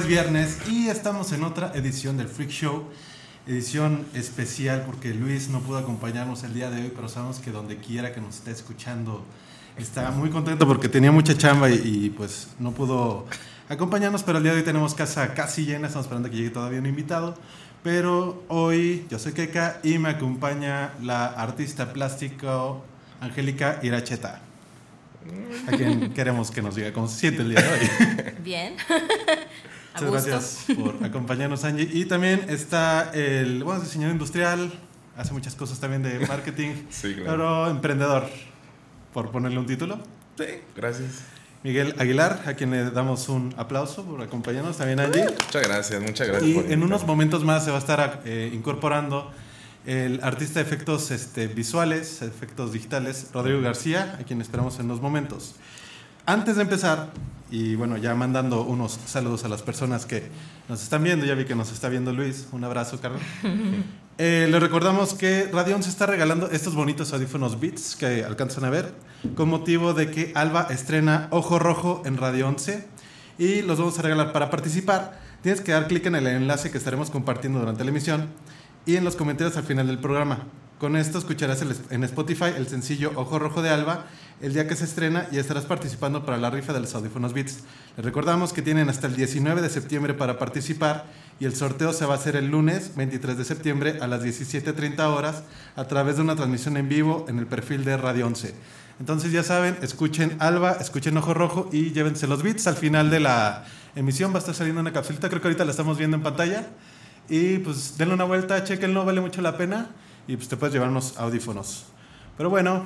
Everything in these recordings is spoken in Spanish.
Es viernes y estamos en otra edición del Freak Show. Edición especial porque Luis no pudo acompañarnos el día de hoy, pero sabemos que donde quiera que nos esté escuchando está muy contento porque tenía mucha chamba y, y, pues no pudo acompañarnos, pero el día de hoy tenemos casa casi llena, estamos esperando que llegue todavía un invitado. Pero hoy yo soy Keka y me acompaña la artista plástico Angélica Iracheta a quien queremos que nos diga cómo se siente el día de hoy. Bien. Muchas gusto. gracias por acompañarnos, Angie. Y también está el, bueno, diseñador industrial, hace muchas cosas también de marketing, Sí, claro. pero emprendedor, por ponerle un título. Sí, gracias. Miguel Aguilar, a quien le damos un aplauso por acompañarnos, también Angie. Muchas gracias, muchas gracias. Y por en unos momentos más se va a estar eh, incorporando el artista de efectos este, visuales, efectos digitales, Rodrigo García, a quien esperamos en unos momentos. Antes de empezar, y bueno, ya mandando unos saludos a las personas que nos están viendo, ya vi que nos está viendo Luis, un abrazo, Carlos. Eh, les recordamos que Radión se está regalando estos bonitos audífonos Beats que alcanzan a ver, con motivo de que Alba estrena Ojo Rojo en Radio 11 y los vamos a regalar. Para participar, tienes que dar clic en el enlace que estaremos compartiendo durante la emisión y en los comentarios al final del programa. Con esto escucharás en Spotify el sencillo Ojo Rojo de Alba el día que se estrena y estarás participando para la rifa de los audífonos Beats. Les recordamos que tienen hasta el 19 de septiembre para participar y el sorteo se va a hacer el lunes 23 de septiembre a las 17.30 horas a través de una transmisión en vivo en el perfil de Radio 11. Entonces ya saben, escuchen Alba, escuchen Ojo Rojo y llévense los beats. Al final de la emisión va a estar saliendo una capsulita, creo que ahorita la estamos viendo en pantalla. Y pues denle una vuelta, chequenlo, vale mucho la pena. Y pues te puedes llevar unos audífonos. Pero bueno,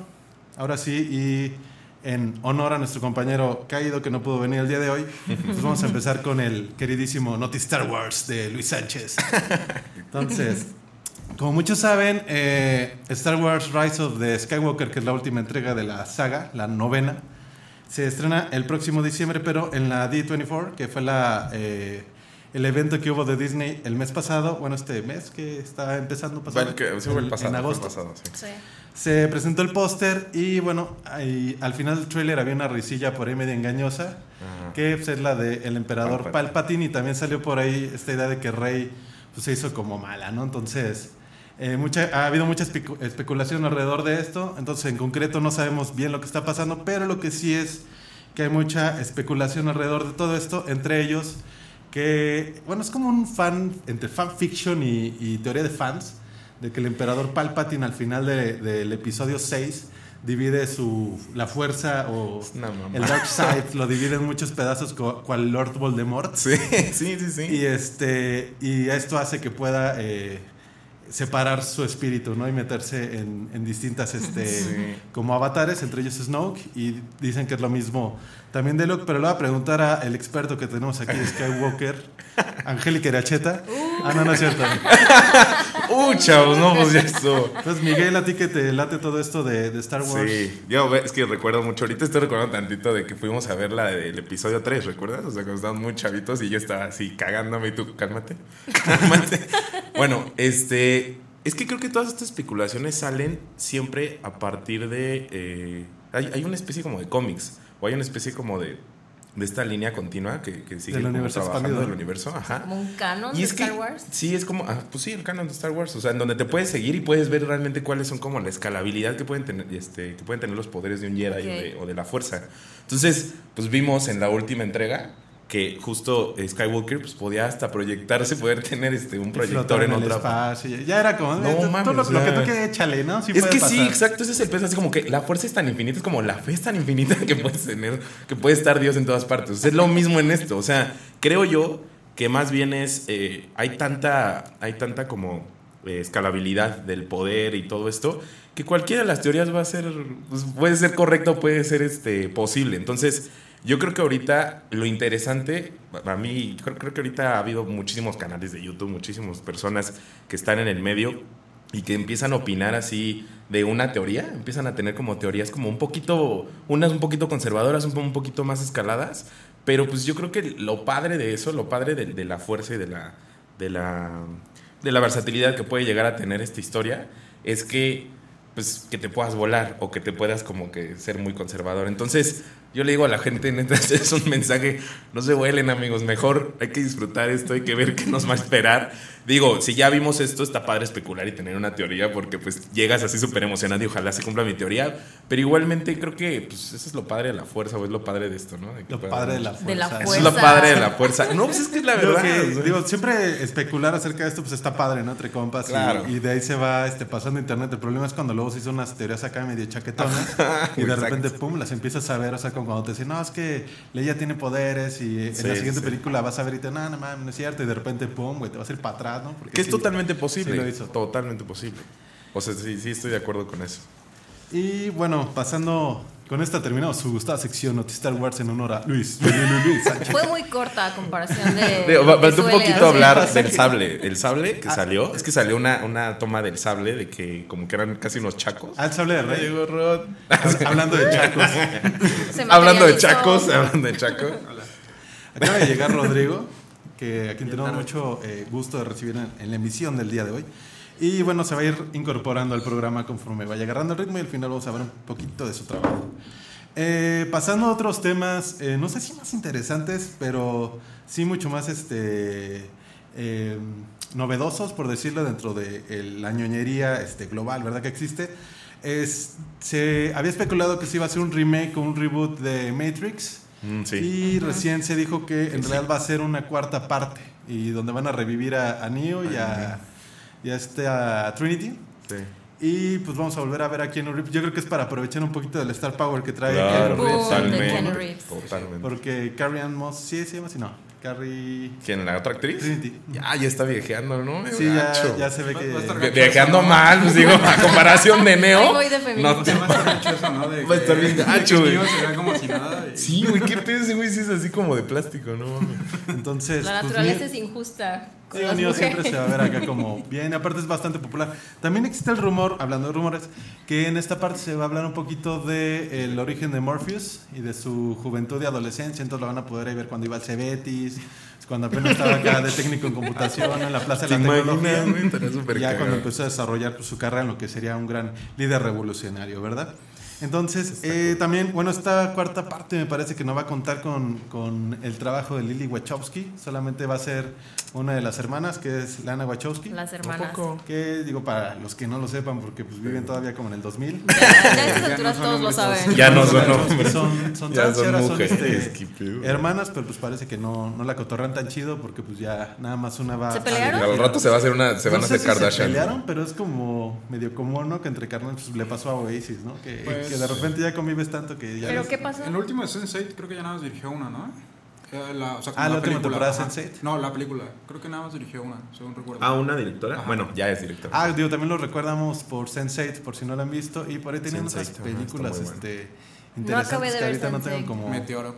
ahora sí, y en honor a nuestro compañero caído que no pudo venir el día de hoy, pues vamos a empezar con el queridísimo Noti Star Wars de Luis Sánchez. Entonces, como muchos saben, eh, Star Wars Rise of the Skywalker, que es la última entrega de la saga, la novena, se estrena el próximo diciembre, pero en la D24, que fue la, eh, el evento que hubo de Disney el mes pasado, bueno, este mes que está empezando pasado, Bueno, que sí fue el en- pasado. en el agosto. pasado, sí. Sí. Se presentó el póster y bueno, ahí, al final del tráiler había una risilla por ahí media engañosa, Ajá. que pues, es la del emperador Palpatine. Palpatine y también salió por ahí esta idea de que Rey pues, se hizo como mala, ¿no? Entonces, eh, mucha, ha habido mucha especu- especulación alrededor de esto, entonces en concreto no sabemos bien lo que está pasando, pero lo que sí es que hay mucha especulación alrededor de todo esto, entre ellos que, bueno, es como un fan, entre fanfiction y, y teoría de fans, de que el emperador Palpatine al final de- del episodio 6 divide su, la fuerza o el Dark Side, lo divide en muchos pedazos cual Lord Voldemort. Sí, sí, sí, sí. Y, este, y esto hace que pueda eh, separar su espíritu, ¿no? Y meterse en, en distintas, este, Sí. como avatares, entre ellos Snoke, y dicen que es lo mismo también de Luke, pero le voy a preguntar al experto que tenemos aquí de Skywalker, Angélica Iracheta. Ah, no, no es cierto. Uh, chavos, no, pues ya estuvo. Entonces, Miguel, a ti que te late todo esto de, de Star Wars. Sí, yo es que recuerdo mucho. Ahorita estoy recordando tantito de que fuimos a ver la del episodio 3, ¿recuerdas? O sea, cuando estábamos muy chavitos y yo estaba así cagándome y tú, cálmate, cálmate. bueno, este, es que creo que todas estas especulaciones salen siempre a partir de... eh, hay, hay una especie como de cómics, o hay una especie como de, de esta línea continua que, que sigue Del como universo trabajando del universo. Ajá. Como un canon Y de es que, Star Wars. sí, es como, ah, pues sí, el canon de Star Wars, o sea, en donde te puedes seguir y puedes ver realmente cuáles son como la escalabilidad que pueden tener, este, que pueden tener los poderes de un Jedi o, de, o de la fuerza. Entonces, pues vimos en la última entrega que justo Skywalker pues, podía hasta proyectarse, poder tener este, un proyector en, el otra espacio. Ya era como. No tú lo, o lo que tú quieras, échale, ¿no? Sí es que sí, exacto, ese es el peso, así como que la fuerza es tan infinita, es como la fe es tan infinita que puedes tener, que puede estar Dios en todas partes. O sea, es lo mismo en esto, o sea, creo yo que más bien es, eh, hay tanta, hay tanta como eh, escalabilidad del poder y todo esto, que cualquiera de las teorías va a ser, pues, puede ser correcto, puede ser este, posible. Entonces, yo creo que ahorita lo interesante, a mí, creo, creo que ahorita ha habido muchísimos canales de YouTube, muchísimas personas que están en el medio y que empiezan a opinar así de una teoría, empiezan a tener como teorías como un poquito, unas un poquito conservadoras, un, po- un poquito más escaladas, pero pues yo creo que lo padre de eso, lo padre de, de la fuerza y de la, de la, de la versatilidad que puede llegar a tener esta historia es que pues que te puedas volar o que te puedas como que ser muy conservador. Entonces, yo le digo a la gente, neta, es un mensaje, no se vuelen amigos, mejor hay que disfrutar esto, hay que ver qué nos va a esperar. Digo, si ya vimos esto, está padre especular y tener una teoría porque pues llegas así súper emocionado y ojalá se cumpla mi teoría, pero igualmente creo que pues eso es lo padre de la fuerza o es lo padre de esto, ¿no? De Lo padre de la fuerza. De la Eso fuerza. es lo padre de la fuerza. No, pues es que es la verdad. que, digo, siempre especular acerca de esto pues está padre, ¿no? Entre compas. y- Claro. Y, de ahí se va este, pasando internet. El problema es cuando luego se hizo unas teorías acá medio chaquetonas. y de Exacto. repente, pum, las empiezas a ver. O sea, como cuando te dicen, no, es que Leia tiene poderes. Y en Sí, la siguiente sí. película vas a ver y te, no, no mames, no es cierto. Y de repente, pum, güey, te vas a ir para atrás, ¿no? Porque que es sí- totalmente posible. lo hizo. totalmente posible. O sea, sí, sí estoy de acuerdo con eso. Y bueno, pasando. Con esta terminamos su gustada sección Noti Star Wars en honor a Luis. Luis, Luis. Fue muy corta a comparación de. Que faltó un poquito hacer. hablar del sable. El sable que salió, es que salió una, una toma del sable de que como que eran casi unos chacos. Ah, el sable de rey. Llegó Rod. Hablando de chacos. Hablando de chacos, hablando de chacos. Acaba de llegar Rodrigo, que a quien tenemos mucho eh, gusto de recibir en, en la emisión del día de hoy. Y bueno, se va a ir incorporando al programa conforme vaya agarrando el ritmo y al final vamos a ver un poquito de su trabajo. Eh, pasando a otros temas, eh, no sé si más interesantes, pero sí mucho más este, eh, novedosos, por decirlo, dentro de el- la ñoñería este, global, ¿verdad? Que existe. Es, se había especulado que se iba a hacer un remake o un reboot de Matrix. Mm, sí. Y recién se dijo que en realidad va a ser una cuarta parte y donde van a revivir a, a Neo y a, y a este, a Trinity. Sí. Y pues vamos a volver a ver a Keanu Reeves. Yo creo que es para aprovechar un poquito del Star Power que trae Claro, Keanu Reeves. Totalmente. Keanu Reeves. Totalmente. Porque Carrie Ann Moss, sí, se llama así, no. Carrie ¿Quién? ¿La otra actriz? Trinity. Ya, ya está viejeando, ¿no? Sí, ya, ya se ve que... Viejeando mal, pues digo, a comparación de Neo. voy de. No, Se va a estar mucho eso, ¿no? De Va a estar bien de gacho, güey. Como si nada. y- Sí, güey, qué pedo ese güey, sí es así como de plástico, ¿no? Entonces, La pues, naturaleza es injusta. Sí, las siempre mujeres. se va a ver acá como bien, aparte es bastante popular. También existe el rumor, hablando de rumores, que en esta parte se va a hablar un poquito de el origen de Morpheus y de su juventud y adolescencia, entonces lo van a poder ahí ver cuando iba al Cebetis, cuando apenas estaba acá de técnico en computación, en la Plaza de ¿Te la Tecnología. ya cuando empezó a desarrollar pues, su carrera en lo que sería un gran líder revolucionario, ¿verdad? Entonces, eh, también, bueno, esta cuarta parte me parece que no va a contar con, con el trabajo de Lily Wachowski, solamente va a ser una de las hermanas, que es Lana Wachowski. Las hermanas. Que digo, para los que no lo sepan, porque pues viven todavía como en el 2000. Ya, ya a Ya alturas no son todos lo saben. Ya no son hombres. Son, son Ya trans este, hermanas, pero pues parece que no, no la cotorran tan chido porque pues ya nada más una va ¿Se a- pelearon? Al rato se va a hacer una, se van no a sé hacer si Kardashian. Se pelearon, pero es como medio común, ¿no? Que entre carnales pues, le pasó a Oasis, ¿no? Que, Pues- que de repente ya convives tanto que ya. ¿Pero qué pasó? El último de Sense8 creo que ya nada más dirigió una, ¿no? Eh, La, o sea, como Ah, la última película, temporada de ajá. Sense8. No, la película. Creo que nada más dirigió una, según recuerdo. Ah, una directora. Ajá. Bueno, ya es directora. Ah, digo, también lo recordamos por Sense8, por si no lo han visto. Y por ahí tenían Sense8, otras ajá, películas bueno. este, acabé interesantes de que ver ahorita no tengo Sense8. como. Meteoro.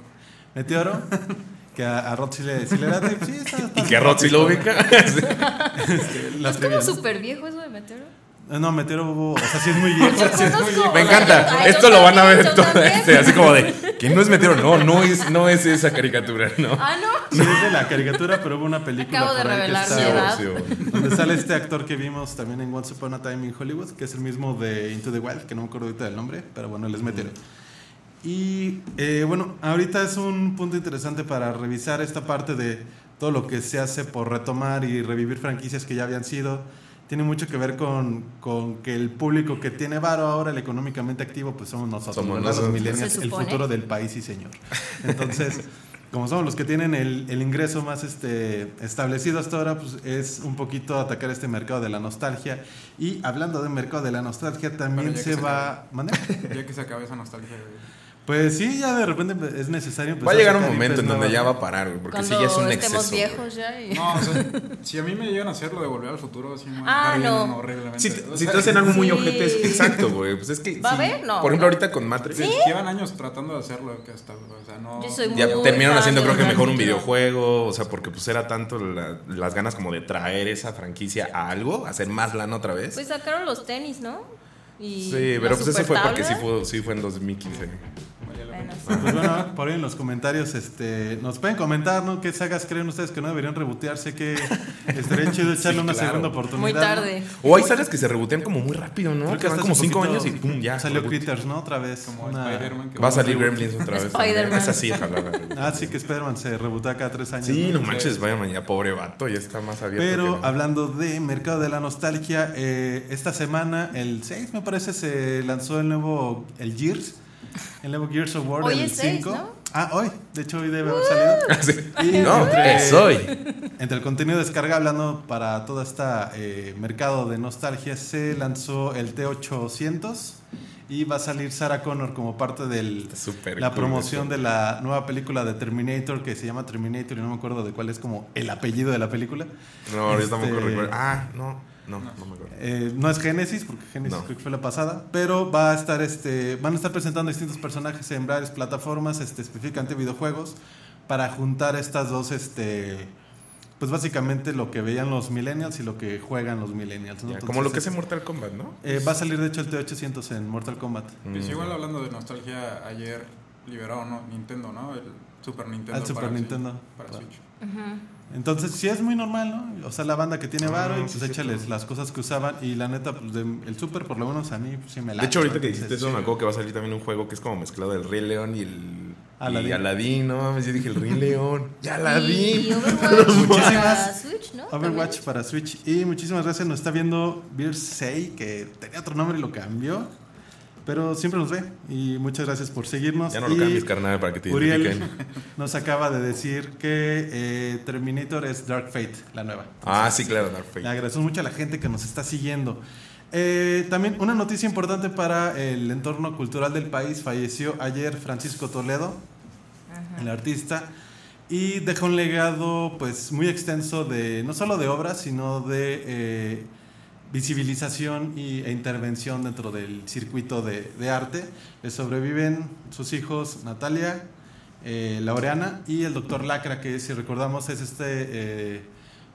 Meteoro. que a, a Rod sí le, sí le late. Sí, está, está Y que Rod sí lo ubica. Este, la ¿Es como ¿no? súper viejo eso de Meteoro? Eh, No, Meteoro hubo. O sea, sí es muy viejo. Yo conozco. Me encanta. Ay, Esto lo van a ver todo este, así como de que no es meteoro. No, no es, no es esa caricatura, no. Ah, no. Sí, es de la caricatura, pero hubo una película. Acabo de por ahí que revelar está-. Sí, sí, Donde sale este actor que vimos también en Once Upon a Time in Hollywood, que es el mismo de Into the Wild, que no me acuerdo ahorita del nombre, pero bueno, él es Meteoro. Y eh, bueno, ahorita es un punto interesante para revisar esta parte de todo lo que se hace por retomar y revivir franquicias que ya habían sido. Tiene mucho que ver con, con que el público que tiene varo ahora, el económicamente activo, pues somos nosotros, Somos ¿verdad? los millennials, el futuro del país y señor. Entonces, como somos los que tienen el, el ingreso más este, establecido hasta ahora, pues es un poquito atacar este mercado de la nostalgia. Y hablando del mercado de la nostalgia, también se va... ¿Mande? Ya que se acabe esa nostalgia. Pues sí, ya de repente es necesario. Va a llegar un momento en donde ya va a parar, güey, porque sí ya es un estemos exceso. viejos ya. y- No, o sea, si a mí me llegan a hacer lo de volver al futuro, así me a Ah, no. horriblemente. Si, O si sea, te hacen algo muy Sí. ojete, es- exacto, güey. Pues es que. ¿Va a sí. haber? No. Por ejemplo, ahorita con Matrix. Llevan años tratando de hacerlo que hasta, o sea, no. Yo soy muy Ya terminaron fan haciendo, creo que mejor un videojuego, o sea, porque pues era tanto la- las ganas como de traer esa franquicia a algo, hacer más lana otra vez. Pues sacaron los tenis, ¿no? Y sí, pero pues eso fue porque sí fue, sí fue en 2015. Bueno, sí. Pues bueno, por ahí en los comentarios este, nos pueden comentar, ¿no? ¿Qué sagas creen ustedes que no deberían rebotearse? Que estaría chido echarle Sí, una claro. segunda oportunidad. Muy ¿no? tarde. O hay sagas que se rebotean como muy rápido, ¿no? Creo Que van como hace 5 poquito años y pum, ya. Salió. Critters, ¿no? Otra vez. Como Una- Spider-Man. Va a salir. Gremlins otra vez. Spider-Man. también. Esa sí, ojalá. Ah, sí, que Spider-Man se rebotea cada tres años. Sí, ¿no? no manches, vaya mañana, pobre vato, ya está más abierto. Pero no. hablando de mercado de la nostalgia, eh, esta semana, el 6 me parece, se lanzó el nuevo, el Gears, el nuevo Gears of War, Hoy el es 6, 5. ¿no? Ah, hoy, de hecho hoy debe haber salido. Ah, sí. Y No, entre- es hoy. Entre el contenido descarga, hablando para todo este mercado de nostalgia, se lanzó el T800 y va a salir Sarah Connor como parte de la cool promoción eso. de la nueva película de Terminator que se llama Terminator y no me acuerdo de cuál es como el apellido de la película. No, yo tampoco Este- recuerdo. Ah, no, no, no me acuerdo. Eh, no es Genesis, porque Genesis No. creo que fue la pasada, pero va a estar este, van a estar presentando distintos personajes en varias plataformas, este, específicamente videojuegos, para juntar estas dos, este, pues básicamente lo que veían los millennials y lo que juegan los millennials. ¿no? Ya, Entonces, como lo que hace es- Mortal Kombat, ¿no? eh, va a salir de hecho el T800 en Mortal Kombat. Pues Mm. igual hablando de nostalgia, ayer liberaron ¿no? Nintendo, ¿no? El Super Nintendo. Al Super para Nintendo. Switch- Para. Switch. Entonces sí es muy normal, ¿no? O sea, la banda que tiene Ah, varo y pues sí, échales las cosas que usaban y la neta, pues de- el Super por lo menos a mí pues, sí me la De hecho, ahorita que dijiste eso, me acuerdo que va a salir también un juego que es como mezclado del Rey León y el. Aladín. Y Aladín, no mames, yo dije el Rey León. ¡Ya Y Aladín! Overwatch para Switch, ¿no? Overwatch para Switch. Y muchísimas gracias. Nos está viendo Beersay, que tenía otro nombre y lo cambió. Pero siempre nos ve. Y muchas gracias por seguirnos. Ya no lo Y cambies, carnal, para que te Uriel identifiquen. nos acaba de decir que eh, Terminator es Dark Fate, la nueva. Ah, sí, claro, Dark Fate. Le agradecemos mucho a la gente que nos está siguiendo. Eh, también una noticia importante para el entorno cultural del país. Falleció ayer Francisco Toledo, el artista, y dejó un legado pues muy extenso de no solo de obras, sino de eh, visibilización y, e intervención dentro del circuito de, de arte. Le sobreviven sus hijos Natalia, eh, Laureana y el doctor Lacra, que si recordamos es este eh,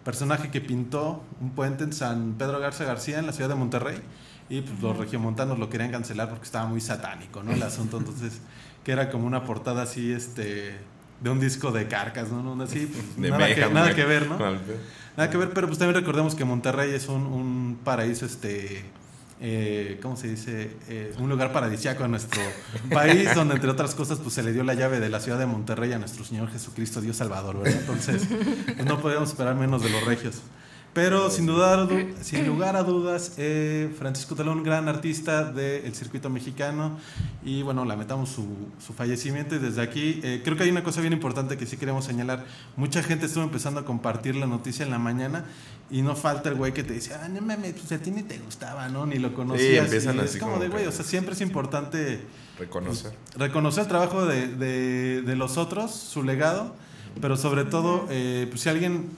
personaje que pintó un puente en San Pedro Garza García, en la ciudad de Monterrey. Y pues, los regiomontanos lo querían cancelar porque estaba muy satánico, ¿no? El asunto, entonces, que era como una portada así, este, de un disco de carcas, ¿no? ¿no? Así, pues, De nada, que, nada que ver, ¿no? Nada que ver, pero pues también recordemos que Monterrey es un, un paraíso, este, eh, ¿cómo se dice? Eh, un lugar paradisiaco en nuestro país, donde entre otras cosas pues se le dio la llave de la ciudad de Monterrey a nuestro Señor Jesucristo, Dios Salvador, ¿verdad? Entonces, pues, no podíamos esperar menos de los regios. Pero sin, dudar, du- sin lugar a dudas, eh, Francisco Talón, gran artista del circuito mexicano, y bueno, lamentamos su, su fallecimiento y desde aquí eh, creo que hay una cosa bien importante que sí queremos señalar. Mucha gente estuvo empezando a compartir la noticia en la mañana y no falta el güey que te dice, ah, no mames, pues a ti ni te gustaba, ¿no? Ni lo conocías. empiezan Y así es como como de, güey, o sea, siempre es importante Reconocer. reconocer el trabajo de, de- de los otros, su legado, pero sobre todo, eh, pues si alguien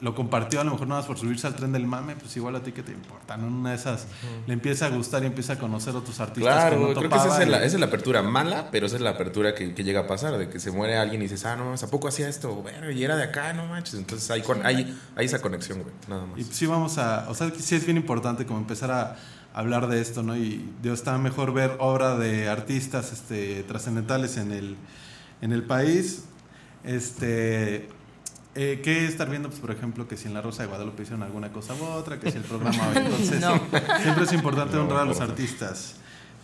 lo compartió a lo mejor nada más por subirse al tren del mame, pues igual a ti que te importa, ¿no? Una de esas le empieza a gustar y empieza a conocer otros artistas Claro, que no creo que esa es, la, esa es la apertura mala, pero esa es la apertura que, que llega a pasar, de que se muere alguien y dices, ah, no, ¿a poco hacía esto? Bueno, y era de acá, no manches. Entonces hay, con, hay, hay esa conexión, güey, nada más. Y sí vamos a, o sea, sí es bien importante como empezar a hablar de esto, ¿no? Y Dios está mejor ver obra de artistas este, trascendentales en el, en el país. Este, eh, ¿Qué estar viendo? Pues, por ejemplo, que si en La Rosa de Guadalupe hicieron alguna cosa u otra, que si el programa... Entonces, No. siempre es importante No, honrar a los artistas.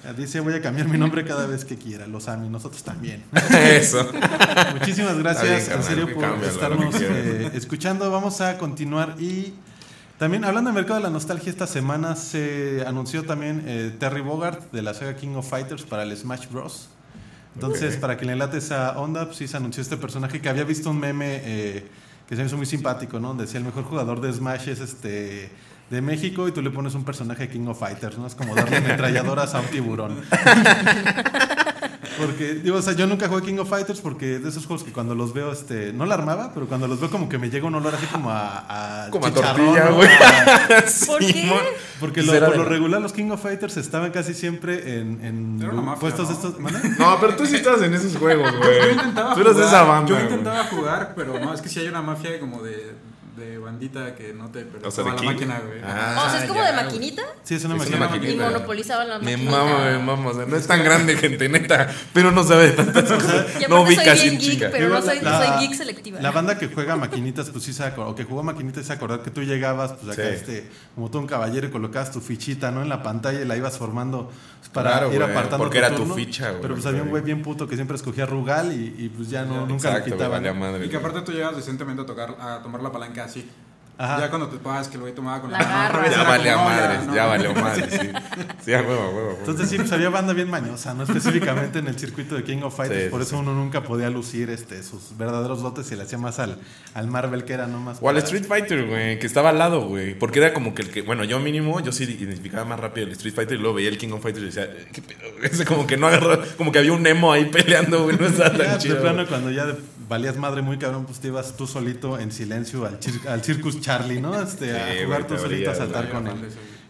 Eh, Dice, voy a cambiar mi nombre cada vez que quiera. Los AMI, nosotros también. Eso. Muchísimas gracias, bien, en serio, por cámbialo, estarnos eh, escuchando. Vamos a continuar y también hablando del mercado de la nostalgia, esta semana se anunció también eh, Terry Bogart de la saga King of Fighters para el Smash Bros. Entonces, para que le late esa onda, pues sí se anunció este personaje que había visto un meme eh, que se me hizo muy simpático, ¿no? Decía el mejor jugador de Smash es este de México y tú le pones un personaje King of Fighters, ¿no? Es como darle ametralladoras a un tiburón. Porque, digo, o sea, yo nunca jugué King of Fighters porque de esos juegos que cuando los veo, este, no la armaba, pero cuando los veo como que me llega un olor así como a, a Como a chicharrón, tortilla, güey. A- ¿Por qué? Porque Pues lo- por lo la- regular los King of Fighters estaban casi siempre en, en Era una mafia, puestos ¿no? estos... No, pero tú sí estabas en esos juegos, güey. Yo intentaba Tú eres de jugar, esa banda. Yo intentaba jugar, pero no, es que si hay una mafia como de, de bandita que no te O sea, de la King. máquina, güey. Ah, o sea, es como ya, de güey. maquinita Sí, es una Es máquina. una y maquinita. monopolizaban la Me maquinita. mama, me mama. O sea, no es tan grande, gente, neta. Pero no sabe de tantas cosas. Y No aparte soy ubica bien geek, chinga. pero no soy, la- soy geek selectiva. La banda que juega maquinitas, pues sí se acordó, o que jugó maquinitas se acordar que tú llegabas, pues acá Sí. este, como todo un caballero y colocabas tu fichita, ¿no? En la pantalla y la ibas formando para Claro, ir apartando porque era tu turno. ficha, güey. Pero pues había un güey bien puto que siempre escogía Rugal y, y, pues ya no, nunca Exacto, le güey, quitaba. valía ¿no? madre. Y que aparte tú llegas decentemente a tocar, a tomar la palanca así. Ajá. Ya cuando te pagas que el güey tomaba con La la, mano Ya como, no, madres, no. ya valió madres, sí. Sí, a huevo, a huevo, a. Entonces sí, pues había banda bien mañosa, no específicamente en el circuito de King of Fighters, Sí, por sí, eso uno nunca podía lucir este, sus verdaderos lotes y le hacía más al, al Marvel que era nomás. O al Street Fighter, güey, que estaba al lado, güey. Porque era como que el que, bueno, yo mínimo, yo sí identificaba más rápido el Street Fighter y luego veía el King of Fighters y decía, "Eh, ¿qué pedo? Ese como que no agarró, como que había un Nemo ahí peleando, güey, no estaba Ya, tan de chido. plano, güey. cuando ya de- valías madre muy cabrón, pues te ibas tú solito en silencio al, cir- al Circus Charlie, ¿no? Este, Sí, a jugar tú solito a saltar con güey.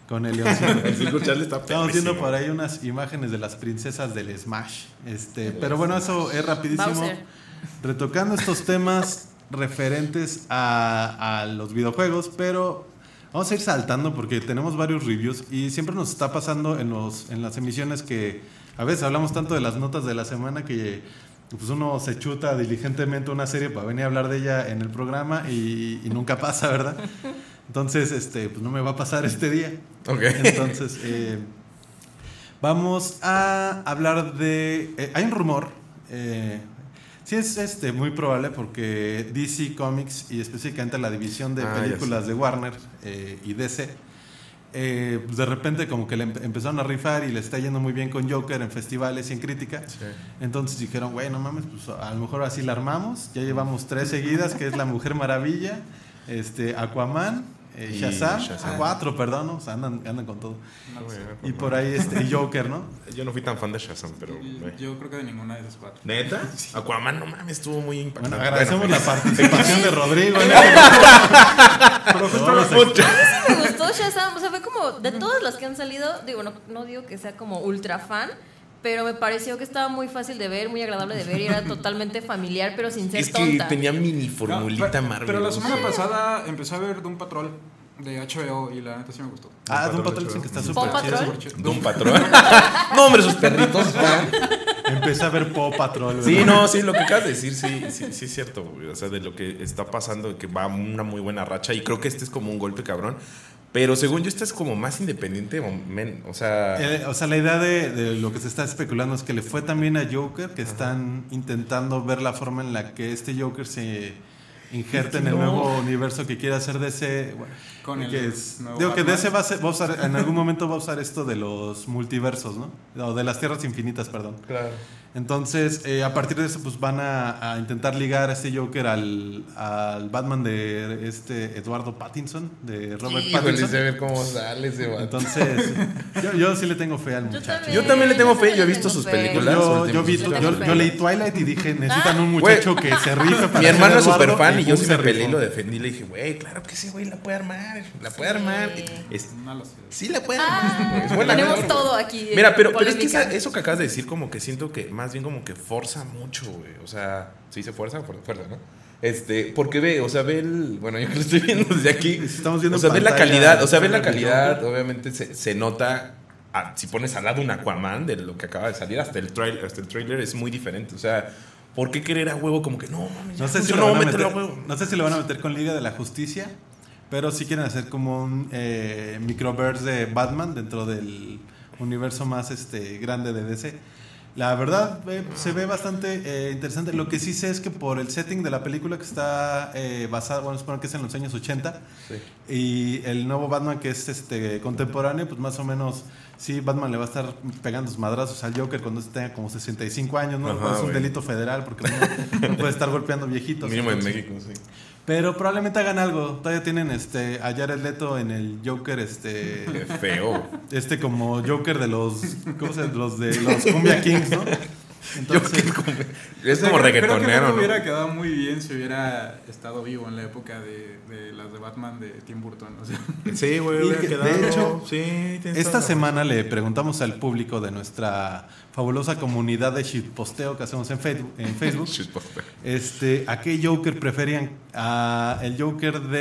con el leoncito. El Circle Charlie está Estamos viendo por ahí unas imágenes de las princesas del Smash. Este, pero bueno, eso es rapidísimo. Bowser. Retocando estos temas referentes a, a los videojuegos, pero vamos a ir saltando porque tenemos varios reviews y siempre nos está pasando en, los, en las emisiones que a veces hablamos tanto de las notas de la semana que pues uno se chuta diligentemente una serie para venir a hablar de ella en el programa y, y nunca pasa, ¿verdad? Entonces, este, pues no me va a pasar este día. Ok. Entonces, eh, vamos a hablar de... eh, hay un rumor, eh, sí es este, muy probable porque DC Comics y específicamente la división de Ah, películas de Warner y DC, eh, pues de repente como que le empe- empezaron a rifar y le está yendo muy bien con Joker en festivales y en crítica. Entonces dijeron, güey, no mames, pues a lo mejor así la armamos. Ya llevamos tres seguidas, que es La Mujer Maravilla, este, Aquaman, eh, Shazam, Shazam. cuatro, perdón, ¿no? O sea, andan, andan con todo. Ah, güey, Y por ahí este, y Joker, ¿no? Yo no fui tan fan de Shazam, pero. Yo creo que de ninguna de esas cuatro. ¿Neta? Aquaman, no mames, estuvo muy impactante. Bueno, agradecemos Bueno, la participación de Rodrigo los ex- me gustó Shazam, o sea, fue como de todas las que han salido, digo, no, no digo que sea como ultra fan, pero me pareció que estaba muy fácil de ver, muy agradable de ver y era totalmente familiar, pero sin ser Es que tonta. tenía mini No, formulita pero- Marvel. Pero la ¿no? semana pasada empecé a ver Doom Patrol de HBO y la neta sí me gustó. Ah, Doom Patrol, Patrol dicen que está súper chido. Doom Patrol. no, hombre, sus perritos. Empecé a ver Paw Patrol. Sí, no, sí, lo que acabas de decir, sí, sí, sí es cierto, güey. O sea, de lo que está pasando, que va una muy buena racha. Y creo que este es como un golpe cabrón. Pero según yo, este es como más independiente, o men- o sea. Eh, o sea, la idea de, de lo que se está especulando es que le fue también a Joker, que están intentando ver la forma en la que este Joker se injerta en el No. nuevo universo que quiere hacer DC. bueno, Con el que es, nuevo digo que Batman. DC va a, ser- va a usar, en algún momento va a usar esto de los multiversos, ¿no? O de las tierras infinitas, perdón. Claro. Entonces, eh, a partir de eso, pues van a, a intentar ligar a este Joker al, al Batman de este Eduardo Pattinson, de Robert Híjole, Pattinson. a ver cómo sale ese vato. Entonces, yo, yo sí le tengo fe al Yo muchacho. también. Yo también le tengo fe, Yo yo he visto sus fe. películas. Yo, últimos. yo, vi, Yo yo, tengo yo fe. leí Twilight y dije, necesitan un muchacho que se rife para Mi hermano es Eduardo", súper fan y y yo sí se me peleé y lo defendí. Le dije, güey, claro que sí, güey, la puede armar. La puede armar. Es- No lo sé. sí, la puede Ah, armar. Buena tenemos todo güey. aquí. Mira, pero, pero es que esa- eso que acabas de decir, como que siento que más bien como que forza mucho, güey. O sea, ¿se dice fuerza? Fuer- Fuerza, ¿no? Este, porque ve, o sea, ve el. Bueno, yo que lo estoy viendo desde aquí. Estamos viendo O sea, ve la calidad, o sea, ve la calidad, obviamente se, se nota. ah, si pones al lado un Aquaman de lo que acaba de salir, hasta el trailer, hasta el trailer es muy diferente. O sea, ¿por qué querer a huevo como que no, No sé, si funcionó, lo van a meter, a huevo? no sé si lo van a meter con Liga de la Justicia, pero sí quieren hacer como un eh, microverse de Batman dentro del universo más este grande de DC. La verdad eh, se ve bastante eh, interesante. Lo que sí sé es que por el setting de la película que está eh, basada, bueno, supongo que es en los años 80, y el nuevo Batman que es este contemporáneo, pues más o menos sí, Batman le va a estar pegando sus madrazos al Joker cuando tenga como 65 años, ¿no? Ajá, es un delito federal porque no, no puede estar golpeando viejitos. Mínimo en México, sí. Pero probablemente hagan algo. Todavía tienen este a Jared Leto en el Joker, este feo. este como Joker de los ¿cómo se los de los Cumbia Kings, ¿no? Entonces, Es O como Creo que reggaetonero, no ¿no? hubiera quedado muy bien si hubiera estado vivo en la época de, de las de Batman de Tim Burton. O sea, Sí, güey, hubiera que, quedado. de hecho, sí, esta semana le preguntamos al público de nuestra fabulosa comunidad de shitposteo que hacemos en Facebook, en Facebook razón. Este, ¿a qué Joker preferían? ¿A el Joker de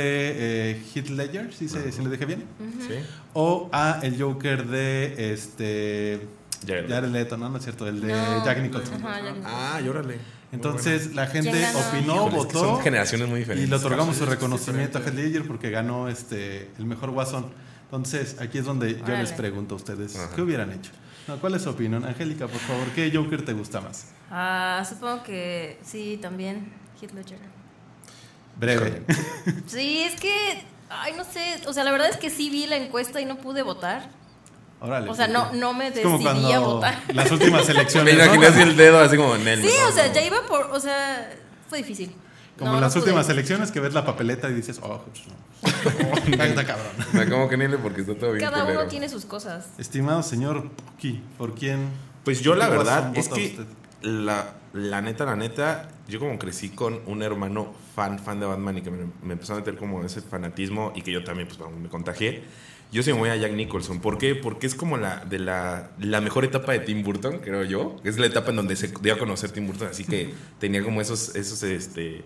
eh, Heath Ledger, si se, si le dije bien? Sí. ¿O a el Joker de este Jared Jared Leto, ¿no? No es cierto, el de No. Jack Nicholson. Ajá, Jack Nicholson. Ah, llórale. Entonces la gente opinó, Híjole, es que votó son generaciones muy diferentes. y le otorgamos su reconocimiento a Heath. Ledger porque ganó este el mejor guasón. Entonces aquí es donde yo Órale. les pregunto a ustedes, Ajá. ¿qué hubieran hecho? No, ¿Cuál es su opinión? Angélica, por favor, ¿qué Joker te gusta más? Ah, supongo que sí, también. Heath Ledger. Breve. Sí, es que. Ay, no sé. O sea, la verdad es que sí vi la encuesta y no pude votar. Órale. O sea, no, porque no me decidí a votar. las últimas Me elecciones. ¿no? imaginé así el dedo así como en él. Sí, o sea, ya iba por. O sea, fue difícil. Como No, en no las pude. últimas elecciones que ves la papeleta y dices, oh, pues, no. está cabrón. Sea, como que ni le porque está todo bien Cada uno culero. tiene sus cosas. Estimado señor Puki, ¿por quién? Pues yo la ¿Qué verdad es que la, la neta, la neta, yo como crecí con un hermano fan, fan de Batman y que me, me empezó a meter como ese fanatismo y que yo también pues me contagié. Yo sí me voy a Jack Nicholson. ¿Por qué? Porque es como la de la, la mejor etapa de Tim Burton, creo yo. Es la etapa en donde se dio a conocer Tim Burton, así que tenía como esos, esos, este,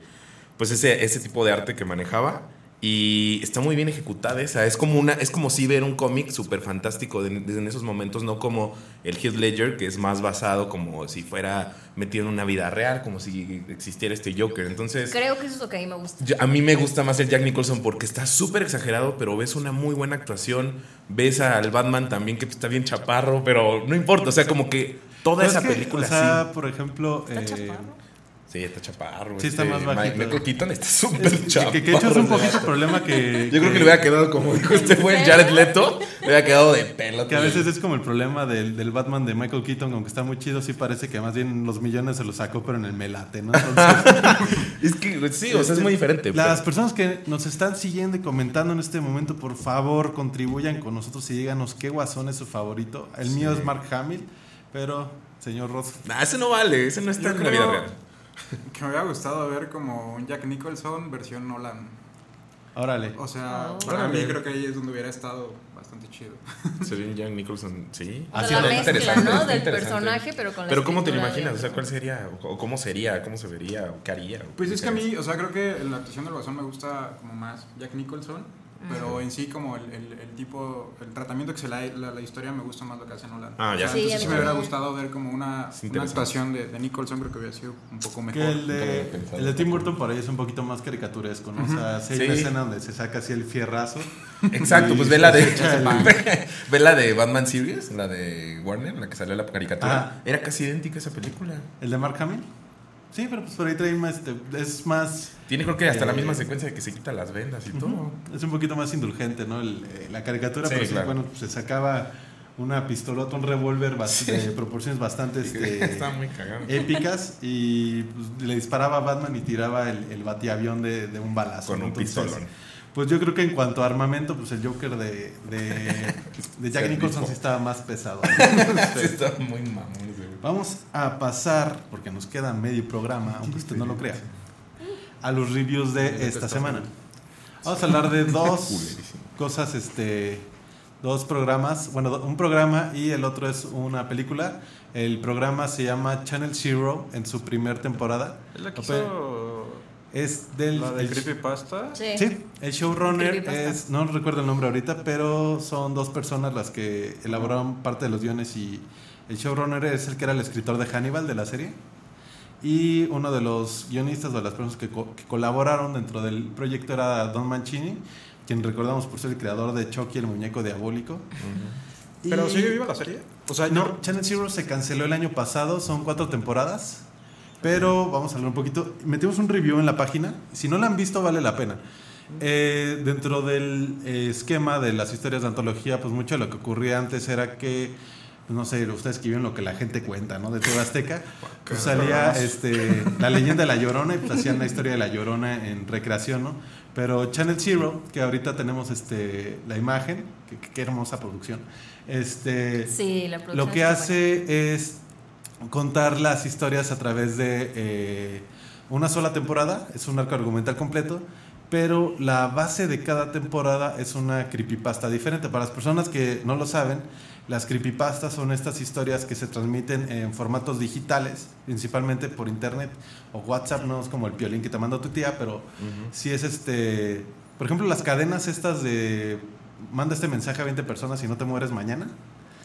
pues ese, ese tipo de arte que manejaba. Y está muy bien ejecutada esa. Es como una, es como si ver un cómic súper fantástico de- desde en esos momentos, no como el Heath Ledger, que es más basado como si fuera metido en una vida real, como si existiera este Joker. Entonces, Creo que eso es lo que a mí me gusta. yo- a mí me gusta más el Jack Nicholson porque está súper exagerado, pero ves una muy buena actuación. Ves al Batman también que está bien chaparro, pero no importa. O sea, como que toda esa es que, película O sea, sí. por ejemplo. ¿Está eh, chaparro? Sí, está chaparro. Sí, está este, más bajito. Michael Keaton está es súper chaparro. que, que de hecho es un poquito el problema que. Yo creo que le hubiera quedado como dijo este fue el Jared Leto, le hubiera quedado de pelo. Que a veces es como el problema del, del Batman de Michael Keaton, aunque está muy chido, sí parece que más bien los millones se los sacó, pero en el melate, ¿no? Entonces, Es que sí, o sea, es este, muy diferente. Las pero- personas que nos están siguiendo y comentando en este momento, por favor, contribuyan con nosotros y díganos qué guasón es su favorito. El mío es Mark Hamill, pero, señor Ross, Nah, ese no vale, ese no está en la vida real. que me hubiera gustado ver como un Jack Nicholson versión Nolan. órale. O sea, Oh. para mí Órale. creo que ahí es donde hubiera estado bastante chido. Sería un Jack Nicholson, sí. Así la mezcla, interesante, Del interesante. personaje, pero con la Pero ¿cómo te lo imaginas? O sea, ¿cuál sería? ¿O cómo sería? ¿Cómo se vería? ¿O qué haría? ¿O Pues qué es que a mí, o sea, creo que la actuación del Guasón me gusta como más Jack Nicholson, pero en sí como el, el- el tipo, el tratamiento que se le da la, la historia me gusta más lo que hace Nolan. Ah, ya. O sea, Sí, a entonces sí me hubiera gustado ver como una, una actuación de, de Nicholson, creo que hubiera sido un poco mejor. Que el de, el de Tim Burton por ahí es un poquito más caricaturesco, ¿no? O sea, si hay Sí. una escena donde se saca así el fierrazo. Exacto, pues ve la de ve la de Batman Series, la de Warner, la que salió la caricatura. Ah. Era casi idéntica esa película. ¿El de Mark Hamill? Sí, pero pues por ahí trae más, este, es más, Tiene creo que hasta la Eh, misma secuencia de que se quita las vendas y todo. es un poquito más indulgente, ¿no? El, eh, la caricatura, Sí, pero sí, bueno, pues, se sacaba una pistolota, un revólver de proporciones bastante este, muy épicas y pues, le disparaba a Batman y tiraba el, el batiavión de, de un balazo. Con ¿no? un Entonces, pistolón. Pues yo creo que en cuanto a armamento, pues el Joker de, de, de Jack Nicholson sí estaba más pesado. Sí, está muy mamón. Vamos a pasar, porque nos queda medio programa, aunque usted no lo crea, a los reviews de esta semana. Vamos a hablar de dos cosas, este, dos programas, bueno, un programa y el otro es una película. El programa se llama Channel Zero en su primer temporada. ¿Es la que hizo Es del la de el- Creepypasta? Sí. Sí, el showrunner es, no recuerdo el nombre ahorita, pero son dos personas las que elaboraron parte de los guiones y el showrunner es el que era el escritor de Hannibal de la serie y uno de los guionistas o de las personas que, co- que colaboraron dentro del proyecto era Don Mancini, quien recordamos por ser el creador de Chucky, el muñeco diabólico. Y- ¿Pero sigue viva la serie? O sea, no, yo- Channel Zero se canceló el año pasado, son cuatro temporadas. Pero vamos a hablar un poquito. Metimos un review en la página. Si no la han visto, vale la pena. Eh, dentro del eh, esquema de las historias de antología, pues mucho de lo que ocurría antes era que, no sé, ustedes escribieron lo que la gente cuenta, ¿no? De TV Azteca. Pues salía este, la leyenda de la Llorona y pues hacían la historia de la Llorona en recreación, ¿no? Pero Channel Zero, que ahorita tenemos este, la imagen, que- que- qué hermosa producción. Este, Sí, la producción lo que buena. hace es contar las historias a través de eh, una sola temporada, es un arco argumental completo, pero la base de cada temporada es una creepypasta diferente. Para las personas que no lo saben, las creepypastas son estas historias que se transmiten en formatos digitales, principalmente por internet o WhatsApp, no es como el piolín que te manda tu tía, pero sí es este, por ejemplo, las cadenas estas de manda este mensaje a 20 personas y no te mueres mañana.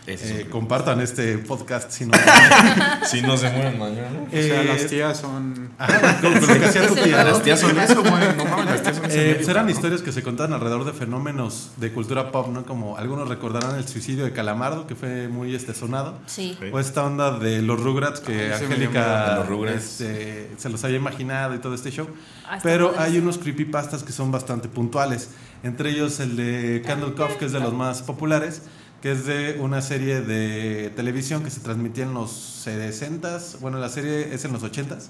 Es Eh, compartan este podcast si no. Si no se mueren mañana. o sea, Eh, las tías son... Ajá, con lo que tía. Las tías son eso, güey. No mames, las tías son ese Eh, eran historias que se contaban alrededor de fenómenos de cultura pop, ¿no? Como algunos recordarán el suicidio de Calamardo, que fue muy este sonado. Sí. O esta onda de los Rugrats que Ay, Angélica los Rugrats. este, se los había imaginado y todo este show. Ah, Pero hay unos creepypastas que son bastante puntuales. Entre ellos el de Candle Cough, que es de los más populares, que es de una serie de televisión que se transmitía en los 60s. Bueno, la serie es en los 80s.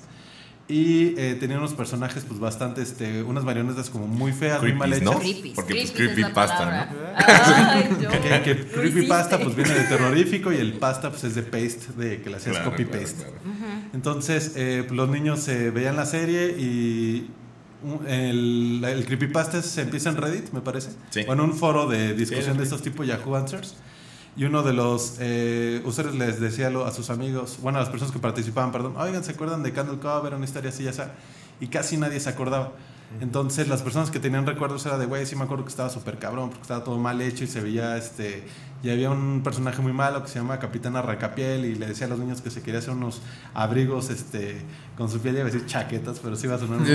Y eh, tenía unos personajes, pues bastante, este, unas marionetas como muy feas, muy mal hechas. ¿no? Creepy. Porque, pues, creepypasta, palabra. Ay, yo. Que, que creepypasta pues viene de terrorífico y el pasta pues es de paste, de que le hacías Claro, copy paste. claro. Entonces eh, pues, los niños se veían la serie y el, el creepypasta se empieza en Reddit, me parece. Sí. O en un foro de discusión Sí, de estos tipo Yahoo Answers. Y uno de los eh, usuarios les decía a sus amigos, bueno, a las personas que participaban, perdón, oigan, ¿se acuerdan de Candle Cove? Era una historia así, ya sea. Y casi nadie se acordaba. Entonces las personas que tenían recuerdos era de, güey, sí me acuerdo que estaba súper cabrón, porque estaba todo mal hecho y se veía, este, y había un personaje muy malo que se llama Capitana Racapiel y le decía a los niños que se quería hacer unos abrigos, este, con su piel, iba a decir chaquetas, pero sí iba a sonar unos,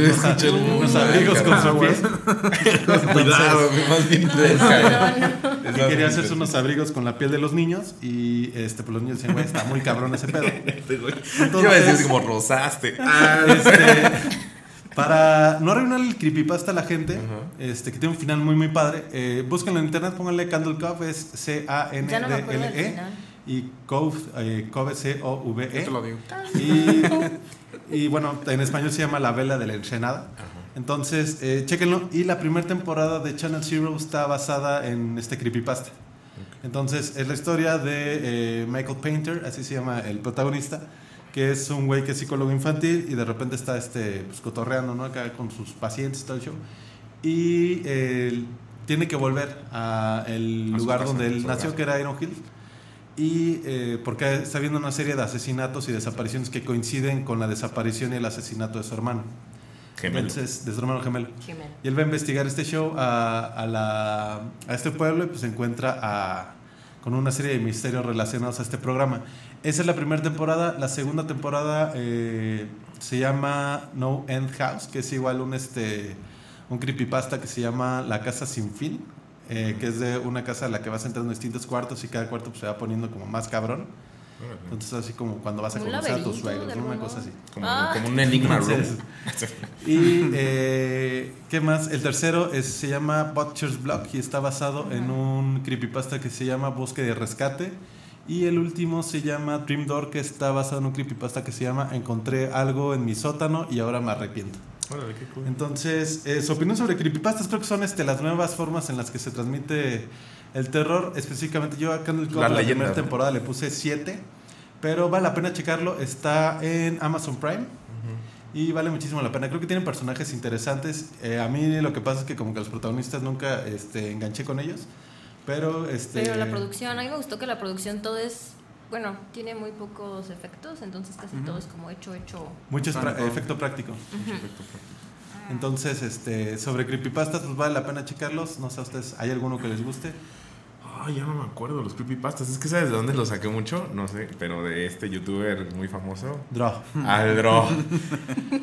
unos abrigos con su piel. Cuidado, más bien. Y quería hacerse unos abrigos con la piel de los niños y este, pues los niños decían, güey, está muy cabrón ese pedo. Yo iba a decir como rosaste. Ah, Este, para no arruinar el creepypasta a la gente, este, que tiene un final muy, muy padre, eh, búsquenlo en internet, pónganle Candle Cove, es no C-A-N-D-L-E. final. Y Cove, eh, Cove, C-O-V-E. Te lo digo. Y, y bueno, en español se llama La Vela de la Ensenada. Entonces, eh, chéquenlo. Y la primera temporada de Channel Zero está basada en este creepypasta. Entonces, es la historia de eh, Michael Painter, así se llama el protagonista, que es un güey que es psicólogo infantil y de repente está este, pues, cotorreando ¿no? acá con sus pacientes y todo el show. Y eh, tiene que volver al lugar casa, donde él nació, hogar. que era Iron Hill. Y eh, porque está viendo una serie de asesinatos y desapariciones que coinciden con la desaparición y el asesinato de su hermano. Gemelo. Entonces, de su hermano gemelo. Y él va a investigar este show a, a la, a este pueblo y pues se encuentra a- con una serie de misterios relacionados a este programa. Esa es la primera temporada. La segunda temporada eh, se llama No End House, que es igual un, este, un creepypasta que se llama La Casa Sin Fin, eh, que es de una casa a la que vas entrando en distintos cuartos y cada cuarto pues, se va poniendo como más cabrón. Entonces así como cuando vas a conocer a tus suegros, ¿no? una cosa así. Como, Ah. como un Enigma. Entonces, y eh, ¿qué más? El tercero es, se llama Butcher's Block y está basado en un creepypasta que se llama Bosque de Rescate. Y el último se llama Dream Door, que está basado en un creepypasta que se llama Encontré algo en mi sótano y ahora me arrepiento. Órale, qué cool. Entonces, eh, su opinión sobre creepypastas creo que son este, las nuevas formas en las que se transmite el terror. Específicamente yo acá en el la leyendas, primera temporada le puse 7, pero vale la pena checarlo. Está en Amazon Prime. Y vale muchísimo la pena. Creo que tienen personajes interesantes. Eh, a mí lo que pasa es que como que los protagonistas nunca este, enganché con ellos. Pero, este, Pero la producción, a mí me gustó que la producción todo es, bueno, tiene muy pocos efectos, entonces casi todo es como hecho, hecho. mucho pra- Práctico. efecto práctico. Entonces, este, sobre creepypastas, pues vale la pena checarlos. No sé a ustedes, ¿hay alguno que les guste? Ay, ya no me acuerdo, los creepypastas. Es que ¿sabes de dónde los saqué mucho? No sé, pero de este youtuber muy famoso. Draw. Aldro.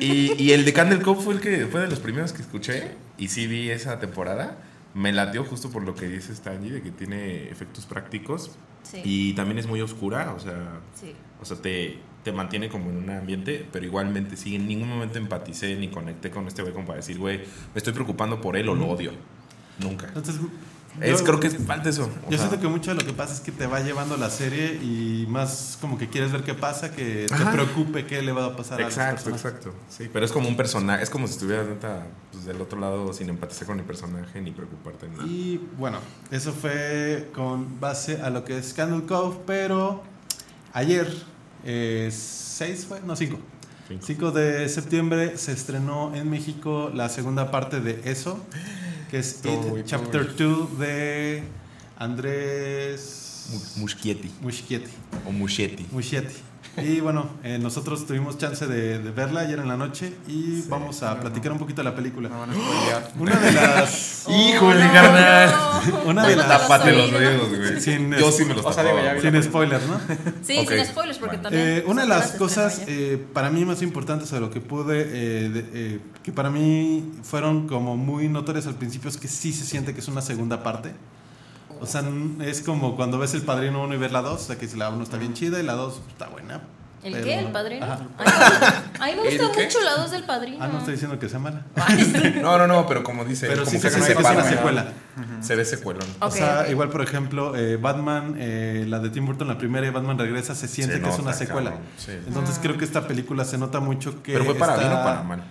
Y, y el de Candle Cove fue el que fue de los primeros que escuché. Y sí vi esa temporada. Me latió justo por lo que dice Stanley, de que tiene efectos prácticos. Sí. Y también es muy oscura, o sea, sí. o sea te, te mantiene como en un ambiente, pero igualmente sí, en ningún momento empaticé ni conecté con este güey como para decir, güey, me estoy preocupando por él o lo odio. Nunca. Entonces, Es, yo- creo que falta eso. Yo siento que mucho de lo que pasa es que te va llevando la serie y más como que quieres ver qué pasa, que te preocupe qué le va a pasar a los Exacto, exacto. Sí, pero es como un personaje, es como si estuvieras neta, pues, del otro lado sin empatizar con el personaje ni preocuparte. ni- Y bueno, eso fue con base a lo que es Candle Cove, pero ayer, 6 fue, no 5. Cinco. 5 de septiembre se estrenó en México la segunda parte de eso, que es It Chapter 2 de Andrés Mu- Muschietti Muschietti. o Muschietti. Muschietti. Y bueno, eh, nosotros tuvimos chance de, de verla ayer en la noche y vamos a platicar un poquito de la película. A spoilear. Una de las... ¡Híjole, no, carnal! no. Una de las- Tápate los oídos, güey. Sin- Yo sí me los o sea, tapaba. digo. Sin spoilers, ¿no? Sí, sin spoilers, porque Bueno. también. Eh, una de las cosas eh, para mí más importantes de lo que pude, eh, de- eh, que para mí fueron como muy notorias al principio, es que sí se siente que es una segunda parte. O sea, es como cuando ves el Padrino 1 y ves la 2, o sea, que si la 1 está bien chida y la 2 está buena. ¿El pero- qué? ¿El padrino? Ajá. Ay, a mí me ¿El gusta mucho la 2 del padrino. Ah, no estoy diciendo que sea mala. No, no, no, pero como dice, Pero como sí que se se separa. secuela. Se ve secuelón. O sea, igual, por ejemplo, eh, Batman, eh, la de Tim Burton, la primera y Batman regresa, se siente Se que es una secuela. sí. Entonces creo que esta película se nota mucho que. Pero fue para está- bien o para mal.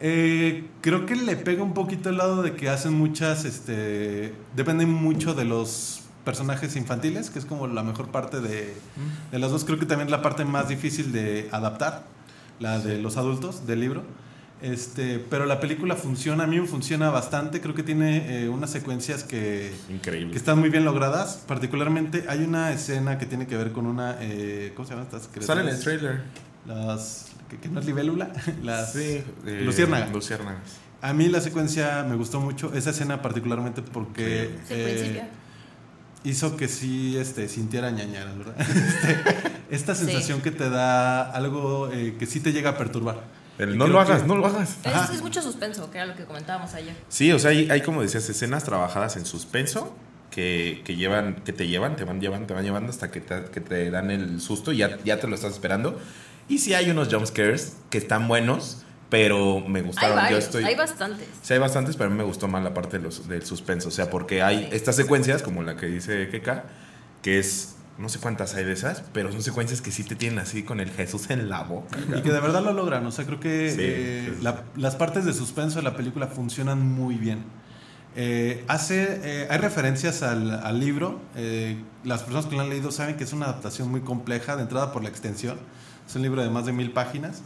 Eh, creo que le pega un poquito el lado de que hacen muchas, este, dependen mucho de los personajes infantiles, que es como la mejor parte de, de las dos. Creo que también es la parte más difícil de adaptar, la de los adultos del libro. Este, pero la película funciona, a mí me funciona bastante. Creo que tiene eh, unas secuencias que, Increíble. que están muy bien logradas. Particularmente hay una escena que tiene que ver con una, eh, ¿cómo se llaman estas? Sale en el trailer. Las, que, que no es libélula, las Sí. eh, luciérnaga. Luciérnagas. A mí la secuencia me gustó mucho, esa escena particularmente porque Sí, eh, principio. hizo que sí este, sintiera ñañaras, ¿verdad? Este, esta Sí. sensación que te da algo eh, que sí te llega a perturbar. El, no lo hagas, que- no lo hagas. Es mucho suspenso, que era lo que comentábamos ayer. Sí, o sea, hay, hay como decías, escenas trabajadas en suspenso que, que llevan, que te llevan, te van llevando, te van llevando hasta que te, que te dan el susto y ya, ya te lo estás esperando. Y sí hay unos jumpscares que están buenos, pero me Hay gustaron. Yo varios, estoy, hay bastantes. Sí, hay bastantes, pero a mí me gustó más la parte de los, del suspenso. O sea, porque hay Sí. estas secuencias, como la que dice Keka, que es. No sé cuántas hay de esas, pero son secuencias que sí te tienen así con el Jesús en la boca. Y que de verdad lo logran, o sea, creo que Sí, eh, sí. la- las partes de suspenso de la película funcionan muy bien. Eh, hace, eh, hay referencias al, al libro, eh, las personas que lo han leído saben que es una adaptación muy compleja, de entrada por la extensión, es un libro de más de mil páginas,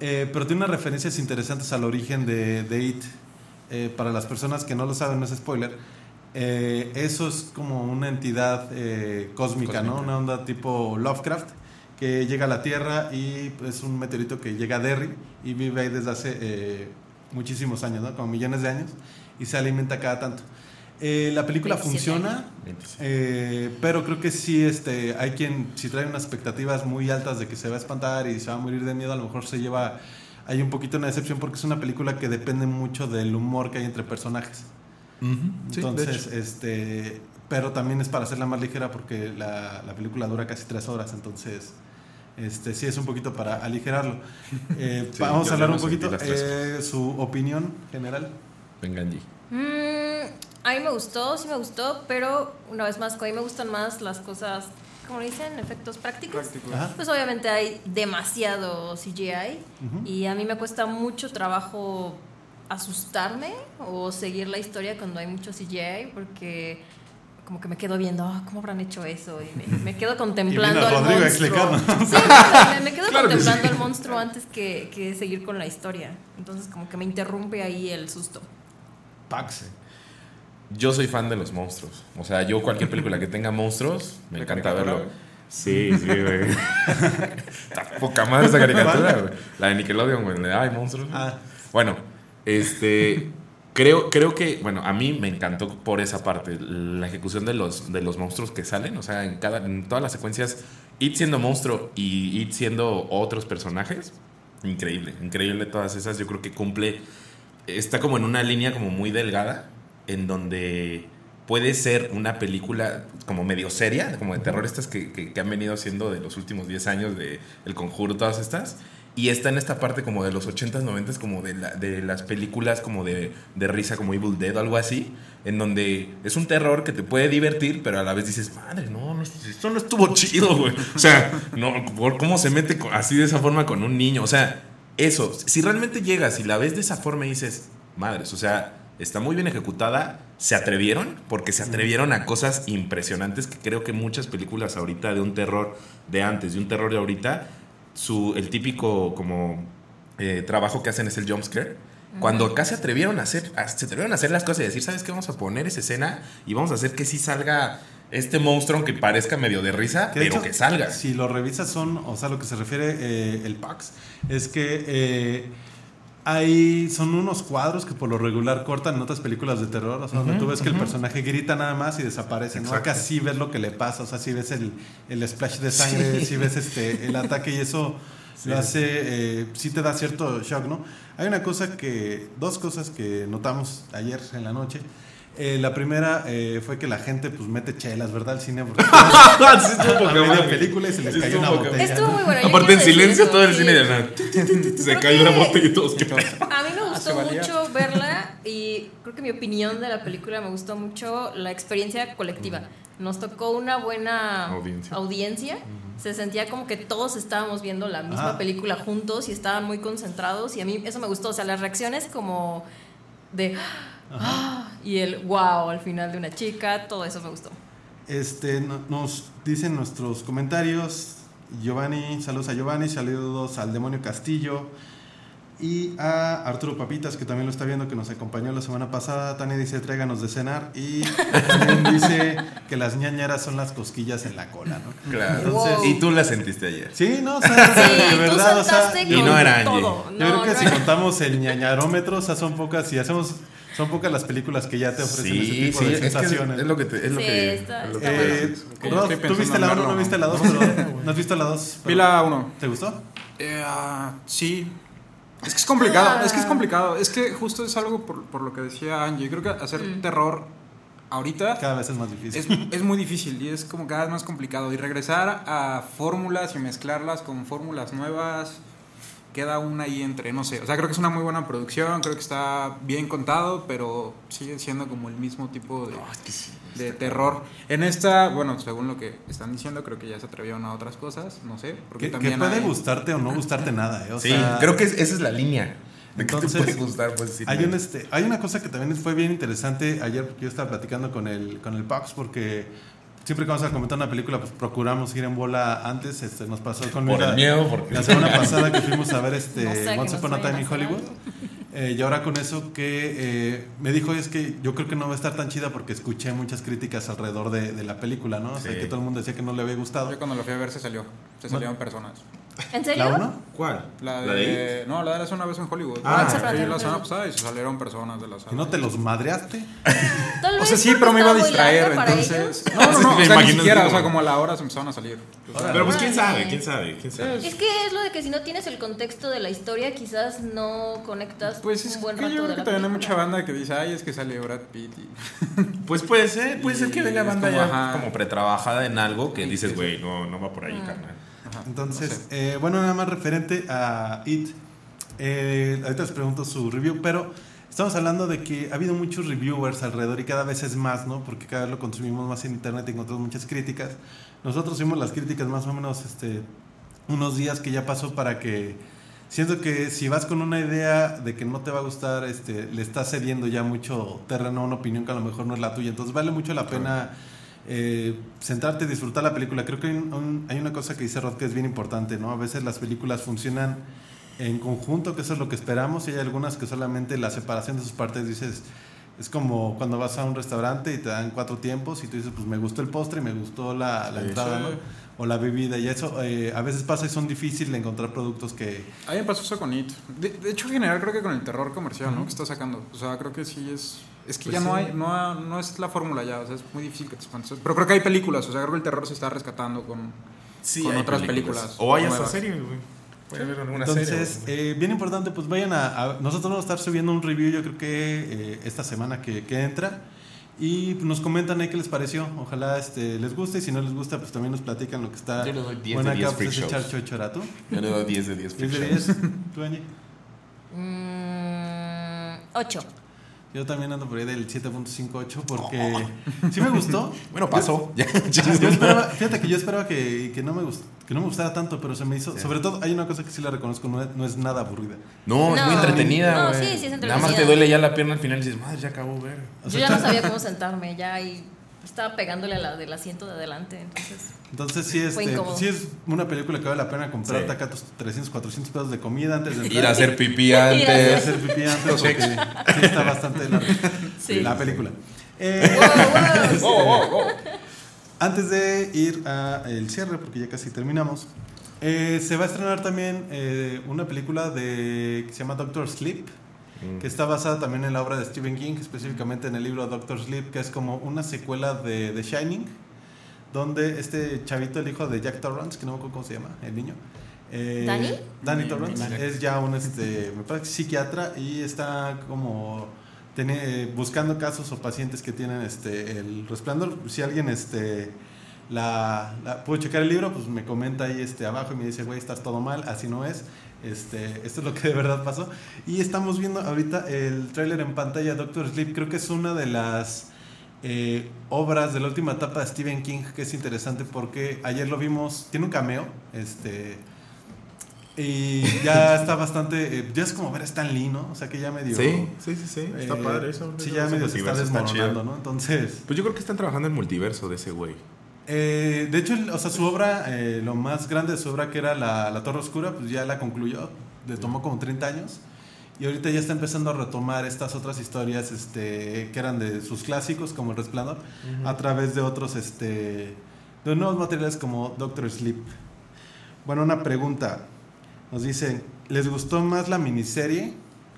Eh, pero tiene unas referencias interesantes al origen de, de It. Eh, para las personas que no lo saben, no es spoiler, eh, eso es como una entidad eh, cósmica, ¿no? Cósmica. Una onda tipo Lovecraft que llega a la Tierra y es un meteorito que llega a Derry y vive ahí desde hace eh, muchísimos años, ¿no? Como millones de años y se alimenta cada tanto. Eh, la película 27 funciona, eh, pero creo que sí, este, hay quien, si trae unas expectativas muy altas de que se va a espantar y se va a morir de miedo, a lo mejor se lleva, hay un poquito una decepción porque es una película que depende mucho del humor que hay entre personajes. Sí, de Entonces, hecho. este, pero también es para hacerla más ligera porque la, la película dura casi tres horas, entonces, este, sí es un poquito para aligerarlo. Eh, Sí, vamos a hablar un poquito eh, su opinión general. Venga, Angie. Mm, a mí me gustó, sí me gustó, pero una vez más, a mí me gustan más las cosas, como dicen, efectos prácticos. Pues obviamente hay demasiado CGI y a mí me cuesta mucho trabajo asustarme o seguir la historia cuando hay mucho CGI porque como que me quedo viendo, "Ah, ¿cómo habrán hecho eso? Y me, me quedo contemplando vino al Rodrigo monstruo. Sí, me, me quedo Claro que contemplando sí. al monstruo antes que, que seguir con la historia. Entonces como que me interrumpe ahí el susto. Paxe. Yo soy fan de los monstruos. O sea, yo cualquier película que tenga monstruos, me ¿De encanta verlo. Sí, sí, güey. Está poca madre esa caricatura, güey. La de Nickelodeon, güey. Ay, monstruos. Ah. Bueno, este. Creo, creo que, bueno, a mí me encantó por esa parte, la ejecución de los, de los monstruos que salen, o sea, en, cada, en todas las secuencias, It siendo monstruo y It siendo otros personajes, increíble, increíble todas esas, yo creo que cumple, está como en una línea como muy delgada, en donde puede ser una película como medio seria, como de terror, estas que, que- que han venido siendo de los últimos 10 años de El Conjuro, todas estas. Y está en esta parte como de los 80s, 90s, como de, la- de las películas como de, de risa, como Evil Dead o algo así, en donde es un terror que te puede divertir, pero a la vez dices, madre, no, no esto no estuvo chido, güey. O sea, no, cómo se mete así de esa forma con un niño. O sea, eso, si realmente llegas y la ves de esa forma y dices, madres, o sea, está muy bien ejecutada, se atrevieron, porque se atrevieron a cosas impresionantes que creo que muchas películas ahorita de un terror de antes, de un terror de ahorita, su, el típico como eh, trabajo que hacen es el jumpscare. Cuando acá se atrevieron a hacer, a- se atrevieron a hacer las cosas y decir, ¿sabes qué? Vamos a poner esa escena y vamos a hacer que sí salga este monstruo aunque parezca medio de risa, Que de pero hecho, que salga. Si lo revisas son, o sea, lo que se refiere eh, el PAX, es que eh, hay, son unos cuadros que por lo regular cortan en otras películas de terror, o sea, donde tú ves que el personaje grita nada más y desaparece, ¿no? Acá sí ves lo que le pasa, o sea, sí ves el, el splash de sangre, sí, ves este, el ataque y eso lo hace, eh, sí te da cierto shock, ¿no? Hay una cosa que, dos cosas que notamos ayer en la noche. Eh, la primera eh, fue que la gente pues mete chelas, ¿verdad? Al cine porque Sí, estuvo a media película y se les Sí, cayó una botella. Estuvo muy bueno. yo Aparte en silencio eso, todo el sí. cine de nada. Se cayó una botella y todos. A mí me gustó valía. mucho verla y creo que mi opinión de la película me gustó mucho la experiencia colectiva. Nos tocó una buena Audiencia. audiencia. Se sentía como que todos estábamos viendo la misma Ah. película juntos y estaban muy concentrados y a mí eso me gustó. O sea, las reacciones como de "Ah", y el wow al final de una chica, todo eso me gustó. Este, no- nos dicen nuestros comentarios. Giovanni, saludos a Giovanni, saludos al demonio Castillo y a Arturo Papitas, que también lo está viendo, que nos acompañó la semana pasada. Tania dice, tráiganos de cenar. Y también dice que las ñañaras son las cosquillas en la cola, ¿no? Claro. Entonces- y tú la sentiste ayer. Sí, no, o sea, Sí, de verdad, o sea, y no era Angie. todo. yo No, creo que no si era- contamos el ñañarómetro, o sea, son pocas, si hacemos, son pocas las películas que ya te ofrecen ese Sí, tipo sí, de es, que es, sensaciones. es lo que te, es lo Sí, que, está- es lo que-. Eh, ¿tú viste la en 1 no viste la 2? Pero, ¿No has visto la 2? Vi la 1. ¿Te gustó? Eh, ah, sí. Es que es complicado, es que es complicado. Es que justo es algo por, por lo que decía Angie. Creo que hacer terror ahorita Cada vez es más es, difícil. es muy difícil y es como cada vez más complicado. Y regresar a fórmulas y mezclarlas con fórmulas nuevas, queda una ahí entre, no sé. O sea, creo que es una muy buena producción, creo que está bien contado, pero sigue siendo como el mismo tipo de, de terror. En esta, bueno, según lo que están diciendo, creo que ya se atrevieron a otras cosas, no sé. Porque Que, que también puede hay- gustarte o no gustarte nada, ¿eh? O Sí, sea, creo que es- esa es la línea. De Entonces, te puede gustar, pues sí. Hay, un, este, hay una cosa que también fue bien interesante ayer, porque yo estaba platicando con el, con el Pax, porque siempre que vamos a comentar una película, pues procuramos ir en bola antes. Este, nos pasó con Por la, el miedo, porque... la semana pasada que fuimos a ver este, No sé, Once Upon a Time in Hollywood. Eh, y ahora con eso que eh, me dijo es que yo creo que no va a estar tan chida porque escuché muchas críticas alrededor de, de la película, ¿no? O sea, Sí. que todo el mundo decía que no le había gustado. Yo cuando lo fui a ver se salió, se salieron personas. ¿En serio? ¿La 1? ¿Cuál? La de, no, la de hace una vez en Hollywood. Ah, Once Upon a Fui Time la semana pasada y se salieron personas de la sala. ¿Y no te los madreaste? Tal O sea, sí, pero me iba a distraer, entonces. No, no, no, o sea, ni siquiera, o sea, como- a la hora se empezaron a salir. Pero pues quién Órale. sabe, quién sabe, quién sabe. Es que es lo de que si no tienes el contexto de la historia, quizás no conectas Pues es un buen que rato yo de creo que la también hay mucha banda que dice, ay, es que sale Brad Pitt. Y... Pues puede ser, puede ser que venga banda como, ya ajá. como pretrabajada en algo que Sí, dices, sí, güey, no, no va por ahí, carnal. Entonces, eh, bueno, nada más referente a It. eh, ahorita les pregunto su review, pero estamos hablando de que ha habido muchos reviewers alrededor y cada vez es más, ¿no? Porque cada vez lo consumimos más en internet y encontramos muchas críticas. Nosotros vimos las críticas más o menos este, unos días que ya pasó para que. Siento que si vas con una idea de que no te va a gustar, este, le estás cediendo ya mucho terreno a una opinión que a lo mejor no es la tuya. Entonces vale mucho la pena eh, sentarte y disfrutar la película. Creo que hay, un- hay una cosa que dice Rod que es bien importante, ¿no? A veces las películas funcionan en conjunto, que eso es lo que esperamos, y hay algunas que solamente la separación de sus partes dices, es como cuando vas a un restaurante y te dan cuatro tiempos y tú dices, pues me gustó el postre y me gustó la, la Sí. entrada, Sí. ¿no? O la bebida, y eso eh, a veces pasa y son difíciles de encontrar productos que... A mí me pasó eso con It. De, de hecho, en general creo que con el terror comercial, ¿no? Que está sacando. O sea, creo que sí es... Es que Pues ya sí. no hay, no, no es la fórmula ya, o sea, es muy difícil que te espantes. Pero creo que hay películas, o sea, creo que el terror se está rescatando con... Sí, con otras películas O hay hasta series, güey. Puede haber alguna Entonces, serie. eh, bien importante, pues vayan a, a- Nosotros vamos a estar subiendo un review, yo creo que eh, esta semana que, que entra. Y nos comentan ahí qué les pareció. Ojalá este, les guste. Y si no les gusta, pues también nos platican lo que está. Yo le doy 10 bueno de 10 acá, pues, freak es echar shows. chochora, ¿tú? Yo le doy 10 de 10. 10 de freak 10. shows. ¿Tú, Angie? Mm, ocho. Yo también ando por ahí del 7.58 porque sí me gustó. Bueno, pasó. Ya, Yo esperaba, fíjate que yo esperaba que, que no me gust- que no me gustara tanto, pero se me hizo. Sobre todo, hay una cosa que sí la reconozco, no es, no es nada aburrida. No, es muy entretenida, No, sí, sí es Nada más entretenida. te duele ya la pierna al final y dices, madre, ya acabó, ver. O Yo ya no sabía cómo sentarme, ya y estaba pegándole a la del asiento de adelante, entonces. Entonces sí, Fue este, sí es una película que vale la pena comprarte Sí. acá tus 300, 400 pesos de comida antes de entrar. Ir a hacer pipí Ir a antes. hacer pipí antes porque sí está bastante larga Sí. la película. Eh, Wow, wow. antes de ir al cierre, porque ya casi terminamos, eh, se va a estrenar también eh, una película de, que se llama Doctor Sleep, que está basada también en la obra de Stephen King, específicamente en el libro Doctor Sleep, que es como una secuela de The Shining, donde este chavito, el hijo de Jack Torrance, que no me acuerdo cómo se llama, el niño. eh, ¿Danny? Danny Torrance es ya un este, me parece psiquiatra y está como tiene, buscando casos o pacientes que tienen este el resplandor. Si alguien este la, la pudo checar el libro, pues me comenta ahí este abajo y me dice, güey, estás todo mal, así no es. Este, esto es lo que de verdad pasó. Y estamos viendo ahorita el tráiler en pantalla, Doctor Sleep. Creo que es una de las eh, obras de la última etapa de Stephen King que es interesante porque ayer lo vimos, tiene un cameo, este, y ya está bastante, eh, ya es como ver a Stan Lee, ¿no? O sea que ya medio... Sí, sí, sí, sí. Está eh, padre eso. Sí, ya medio se está desmoronando. ¿no? Entonces... Pues yo creo que están trabajando en multiverso de ese güey. Eh, de hecho, o sea, su obra, eh, lo más grande de su obra, que era la, la Torre Oscura, pues ya la concluyó. Le tomó como 30 años. Y ahorita ya está empezando a retomar estas otras historias este, que eran de sus clásicos, como El Resplandor, a través de otros, este, de nuevos materiales como Doctor Sleep. Bueno, una pregunta. Nos dicen, ¿les gustó más la miniserie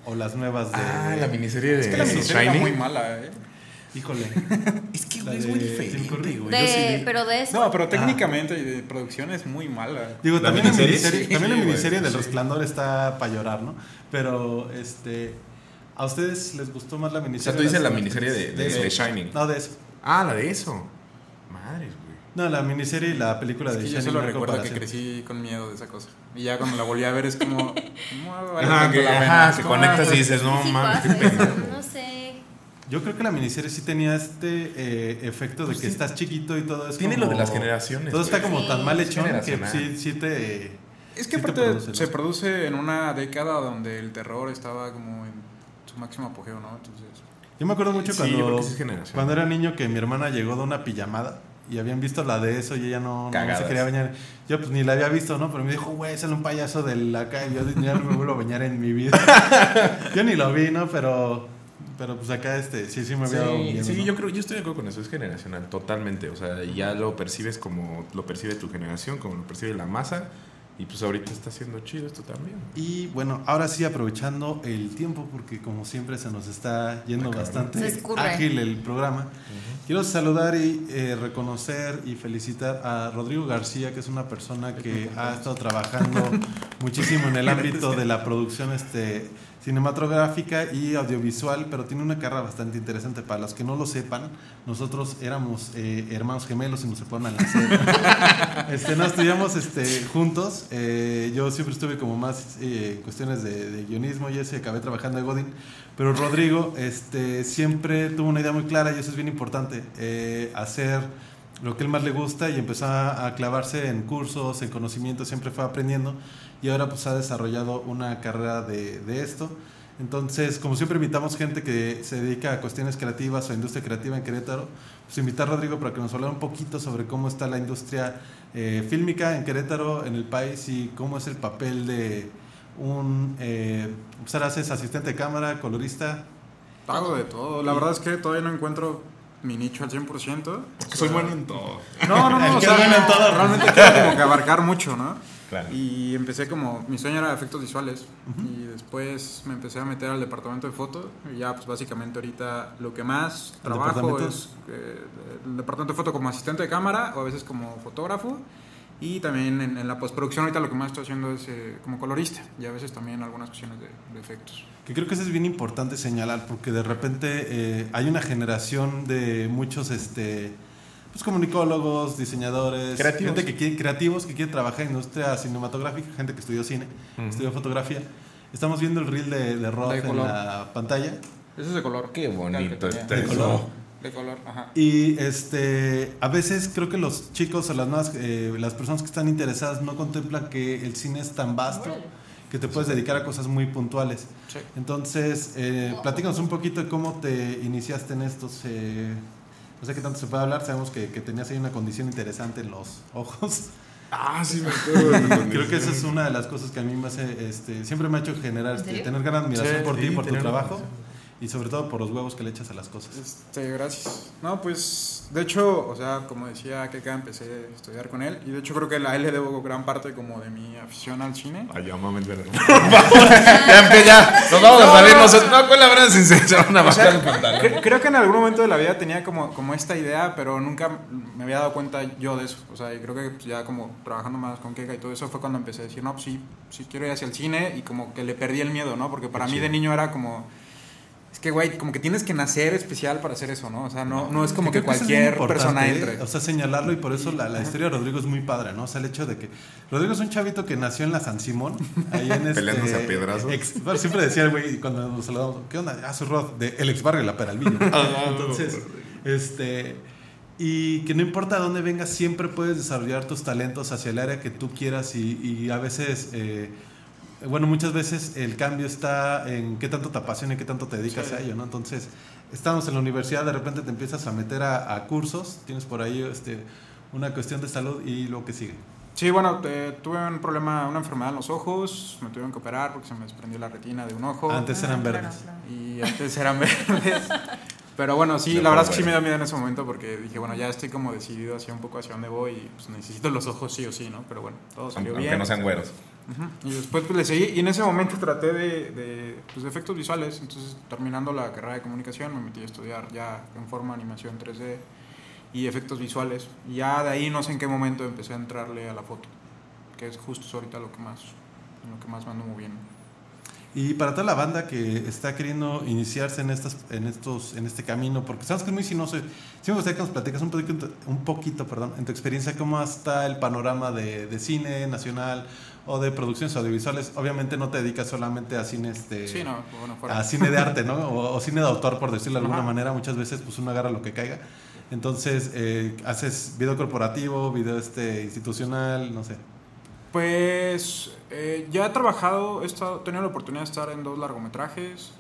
o las nuevas de... Ah, la miniserie de Es que la miniserie era Shining. muy mala, ¿eh? Híjole. Es que, es de muy diferente, güey. De- Yo pero de eso. No, pero técnicamente y de producción es muy mala. Digo, ¿La también la miniserie? miniserie, Sí, también la miniserie del sí. Resplandor está para llorar, ¿no? Pero, este, ¿a ustedes les gustó más la O miniserie? sea, tú dices la miniserie de, de, de Shining. No, de eso. Ah, la de eso. Madres, güey. No, la miniserie y la película Es de que yo Shining solo no hay recuerdo que crecí con miedo de esa cosa. Y ya cuando la volví a ver es como... no vale Ajá, que, la ajá, conectas ah, y dices, no Sí mames, qué pasa eso, pendejo. No sé. Yo creo que la miniserie sí tenía este eh, efecto de Pues que sí. estás chiquito y todo es Tiene como- lo de las generaciones. Todo está como Sí. tan mal hecho que sí, sí te... Es que te aparte produce, ¿no? se produce en una década donde el terror estaba como en su máximo apogeo, ¿no? Entonces... Yo me acuerdo mucho cuando, cuando era niño que mi hermana llegó de una pijamada y habían visto la de eso y ella no, no se quería bañar. Yo pues ni la había visto, ¿no? Pero me dijo, güey, sale un payaso de la acá y yo ya no me vuelvo a bañar en mi vida. yo ni lo vi, ¿no? Pero, pero pues acá este, sí, sí me había dado Sí, miedo, sí, ¿no? yo creo, yo estoy de acuerdo con eso, es generacional, totalmente. O sea, ya lo percibes como lo percibe tu generación, como lo percibe la masa. Y pues ahorita está siendo chido esto también. Y bueno, ahora sí aprovechando el tiempo, porque como siempre se nos está yendo Ah, bastante ágil el programa, quiero saludar y eh, reconocer y felicitar a Rodrigo García, que es una persona que ha estado trabajando muchísimo en el ámbito de la producción este, cinematográfica y audiovisual, pero tiene una carrera bastante interesante. Para los que no lo sepan, nosotros éramos eh, hermanos gemelos y nos se ponen a nacer. este, no estudiamos este, juntos. Eh, yo siempre estuve como más eh, en cuestiones de, de guionismo y ese acabé trabajando de Godin. Pero Rodrigo este, siempre tuvo una idea muy clara y eso es bien importante. hacer lo que él más le gusta y empezó a, clavarse en cursos, en conocimientos, siempre fue aprendiendo y ahora pues ha desarrollado una carrera de, de esto. Entonces, como siempre invitamos gente que se dedica a cuestiones creativas o industria creativa en Querétaro, pues invitar a Rodrigo para que nos hable un poquito sobre cómo está la industria eh, fílmica en Querétaro, en el país y cómo es el papel de un... Eh, pues ahora haces asistente de cámara, colorista. Hago de todo. La verdad es que todavía no encuentro mi nicho al 100%. Que soy bueno en todo. No, no, no. O sea, bueno en todo. Realmente quiero como que abarcar mucho, ¿no? Claro. Y empecé como, mi sueño era efectos visuales y después me empecé a meter al departamento de foto y ya pues básicamente ahorita lo que más ¿El trabajo es eh, el departamento de foto como asistente de cámara o a veces como fotógrafo y también en, en la postproducción ahorita lo que más estoy haciendo es eh, como colorista y a veces también algunas cuestiones de, de efectos. Que creo que eso es bien importante señalar, porque de repente eh, hay una generación de muchos este, pues, comunicólogos, diseñadores, Creativos. gente que quiere, creativos que quiere trabajar en industria cinematográfica, gente que estudió cine, estudió fotografía. Estamos viendo el reel de, de Roth De en color. la pantalla. Eso es de color. Qué bonito está. De color. De color, ajá. Y este, a veces creo que los chicos o las nuevas, eh, las personas que están interesadas no contemplan que el cine es tan vasto que te puedes dedicar a cosas muy puntuales. Sí. Entonces, eh, platícanos un poquito de cómo te iniciaste en estos. eh, no sé qué tanto se puede hablar, sabemos que, que tenías ahí una condición interesante en los ojos. Ah, sí, me acuerdo. Creo que esa es una de las cosas que a mí me hace, este, siempre me ha hecho generar, ¿En este, tener gran admiración Sí, por ti, sí, por tu trabajo y sobre todo por los huevos que le echas a las cosas. Este, gracias. No, pues, de hecho, o sea, como decía que acá empecé a estudiar con él y de hecho creo que a él le debo gran parte como de mi afición al cine. Ay, ya, mames, verga. Ya, ya. Nos vamos a salir nosotros. No, pues la verdad, sin se van a O sea, el creo que en algún momento de la vida tenía como, como esta idea, pero nunca me había dado cuenta yo de eso. O sea, y creo que pues, ya como trabajando más con Keka y todo eso fue cuando empecé a decir, no, pues sí, sí quiero ir hacia el cine y como que le perdí el miedo, ¿no? Porque para mí de niño era como... Es que, güey, como que tienes que nacer especial para hacer eso, ¿no? O sea, no, no es como que, cualquier persona ¿eh? entre. O sea, señalarlo y por eso la, la historia de Rodrigo es muy padre, ¿no? O sea, el hecho de que Rodrigo es un chavito que nació en la San Simón, ahí en este... Peleándose a piedrazos. ex- bueno, siempre decía el güey cuando nos saludamos, ¿qué onda? Ah, soy Rod, de el ex barrio de La Peralvillo. Entonces, este... Y que no importa dónde vengas, siempre puedes desarrollar tus talentos hacia el área que tú quieras y, y a veces... eh, bueno, muchas veces el cambio está en qué tanto te apasiona y qué tanto te dedicas Sí. a ello, ¿no? Entonces, estamos en la universidad, de repente te empiezas a meter a, a cursos, tienes por ahí este, una cuestión de salud y luego que sigue. Sí, bueno, te- tuve un problema, una enfermedad en los ojos, me tuvieron que operar porque se me desprendió la retina de un ojo. Antes eran Ah, verdes. Y antes eran verdes. Pero bueno, sí, Se la verdad es que sí me dio miedo en ese momento porque dije, bueno, ya estoy como decidido hacia un poco hacia dónde voy y pues necesito los ojos sí o sí, ¿no? Pero bueno, todo salió Aunque bien. no sean güeros. Y después pues le seguí y en ese momento traté de, de, pues, de efectos visuales, entonces terminando la carrera de comunicación me metí a estudiar ya en forma animación 3D y efectos visuales. Y ya de ahí no sé en qué momento empecé a entrarle a la foto, que es justo ahorita lo que más, lo que más me ando moviendo. Y para toda la banda que está queriendo iniciarse en, estas, en, estos, en este camino, porque sabemos que es muy sinuoso, sí me gustaría que nos platicas un poquito, un poquito perdón, en tu experiencia, cómo está el panorama de, de cine nacional o de producciones audiovisuales. Obviamente no te dedicas solamente a cine, este, Sí, no, bueno, fuera. a cine de arte, ¿no? O, o cine de autor, por decirlo de alguna Ajá. manera. Muchas veces pues uno agarra lo que caiga. Entonces, eh, haces video corporativo, video este institucional, no sé. Pues eh, ya he trabajado, he estado, he tenido la oportunidad de estar en dos largometrajes,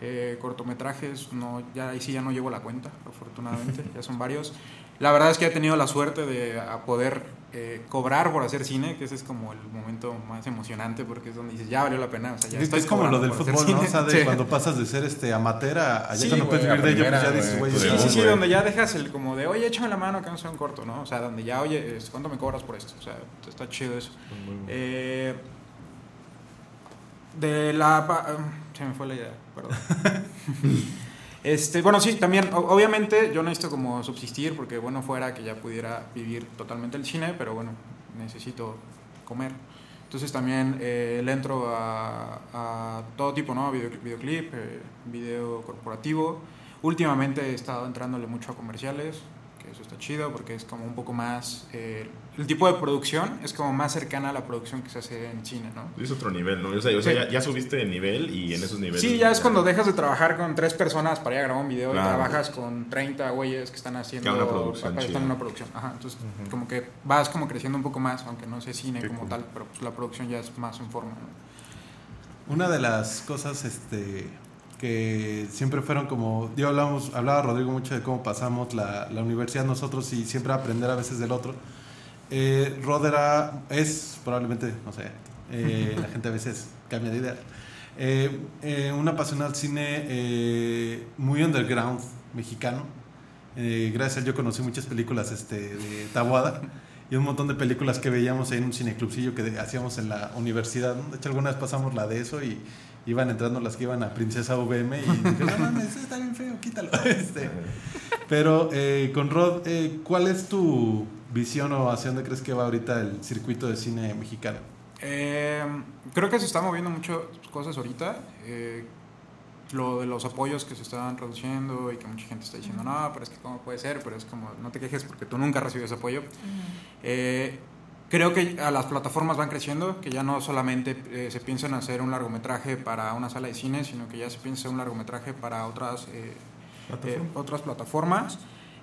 eh, cortometrajes, no, ya ahí sí ya no llevo la cuenta, afortunadamente, ya son varios. La verdad es que he tenido la suerte de a poder eh, cobrar por hacer cine, que ese es como el momento más emocionante porque es donde dices, ya valió la pena, o sea, ya Es, como lo del fútbol, ¿no? O sea, de Sí. cuando pasas de ser este amateur a, ya Sí, cuando puedes vivir de ello, pues ya dices, güey, pues, Sí, sí, sí, güey. donde ya dejas el como de, oye, échame la mano que no sea un corto, ¿no? O sea, donde ya, oye, ¿cuánto me cobras por esto? O sea, está chido eso. Eh, de la... ah, se me fue la idea, perdón. este, bueno, sí, también, obviamente yo necesito como subsistir porque, bueno, fuera que ya pudiera vivir totalmente el cine, pero bueno, necesito comer. Entonces también eh, le entro a, a todo tipo, ¿no? Video, videoclip, eh, video corporativo. Últimamente he estado entrándole mucho a comerciales, que eso está chido porque es como un poco más... eh, el tipo de producción es como más cercana a la producción que se hace en cine, ¿no? Es otro nivel, ¿no? O sea, o sea, Sí. ya, ya subiste de nivel y en esos niveles. Sí, ya es cuando dejas de trabajar con tres personas para ir a grabar un video Claro. y trabajas con 30 güeyes que están haciendo... Que una producción para- están en una producción. Ajá, entonces como que vas como creciendo un poco más, aunque no sea cine Qué como cool. tal, pero pues la producción ya es más en forma, ¿no? Una de las cosas este, que siempre fueron como, yo hablábamos, hablaba Rodrigo mucho de cómo pasamos la, la universidad nosotros y siempre aprender a veces del otro. Eh, Rod era, es probablemente, no sé, eh, la gente a veces cambia de idea. Eh, eh, un apasionado al cine eh, muy underground mexicano. Eh, gracias a él yo conocí muchas películas este, de Tabuada y un montón de películas que veíamos en un cineclubcillo que hacíamos en la universidad. De hecho, alguna vez pasamos la de eso y iban entrando las que iban a Princesa VM y dije, no mames, está bien feo, quítalo. Este, pero eh, con Rod, eh, ¿cuál es tu visión o hacia dónde crees que va ahorita el circuito de cine mexicano? Eh, creo que se están moviendo muchas cosas ahorita. Eh, lo de los apoyos que se están reduciendo y que mucha gente está diciendo, no, pero es que cómo puede ser, pero es como, no te quejes porque tú nunca recibes apoyo. Eh, creo que a las plataformas van creciendo, que ya no solamente eh, se piensa en hacer un largometraje para una sala de cine, sino que ya se piensa en un largometraje para otras, eh, eh, otras plataformas.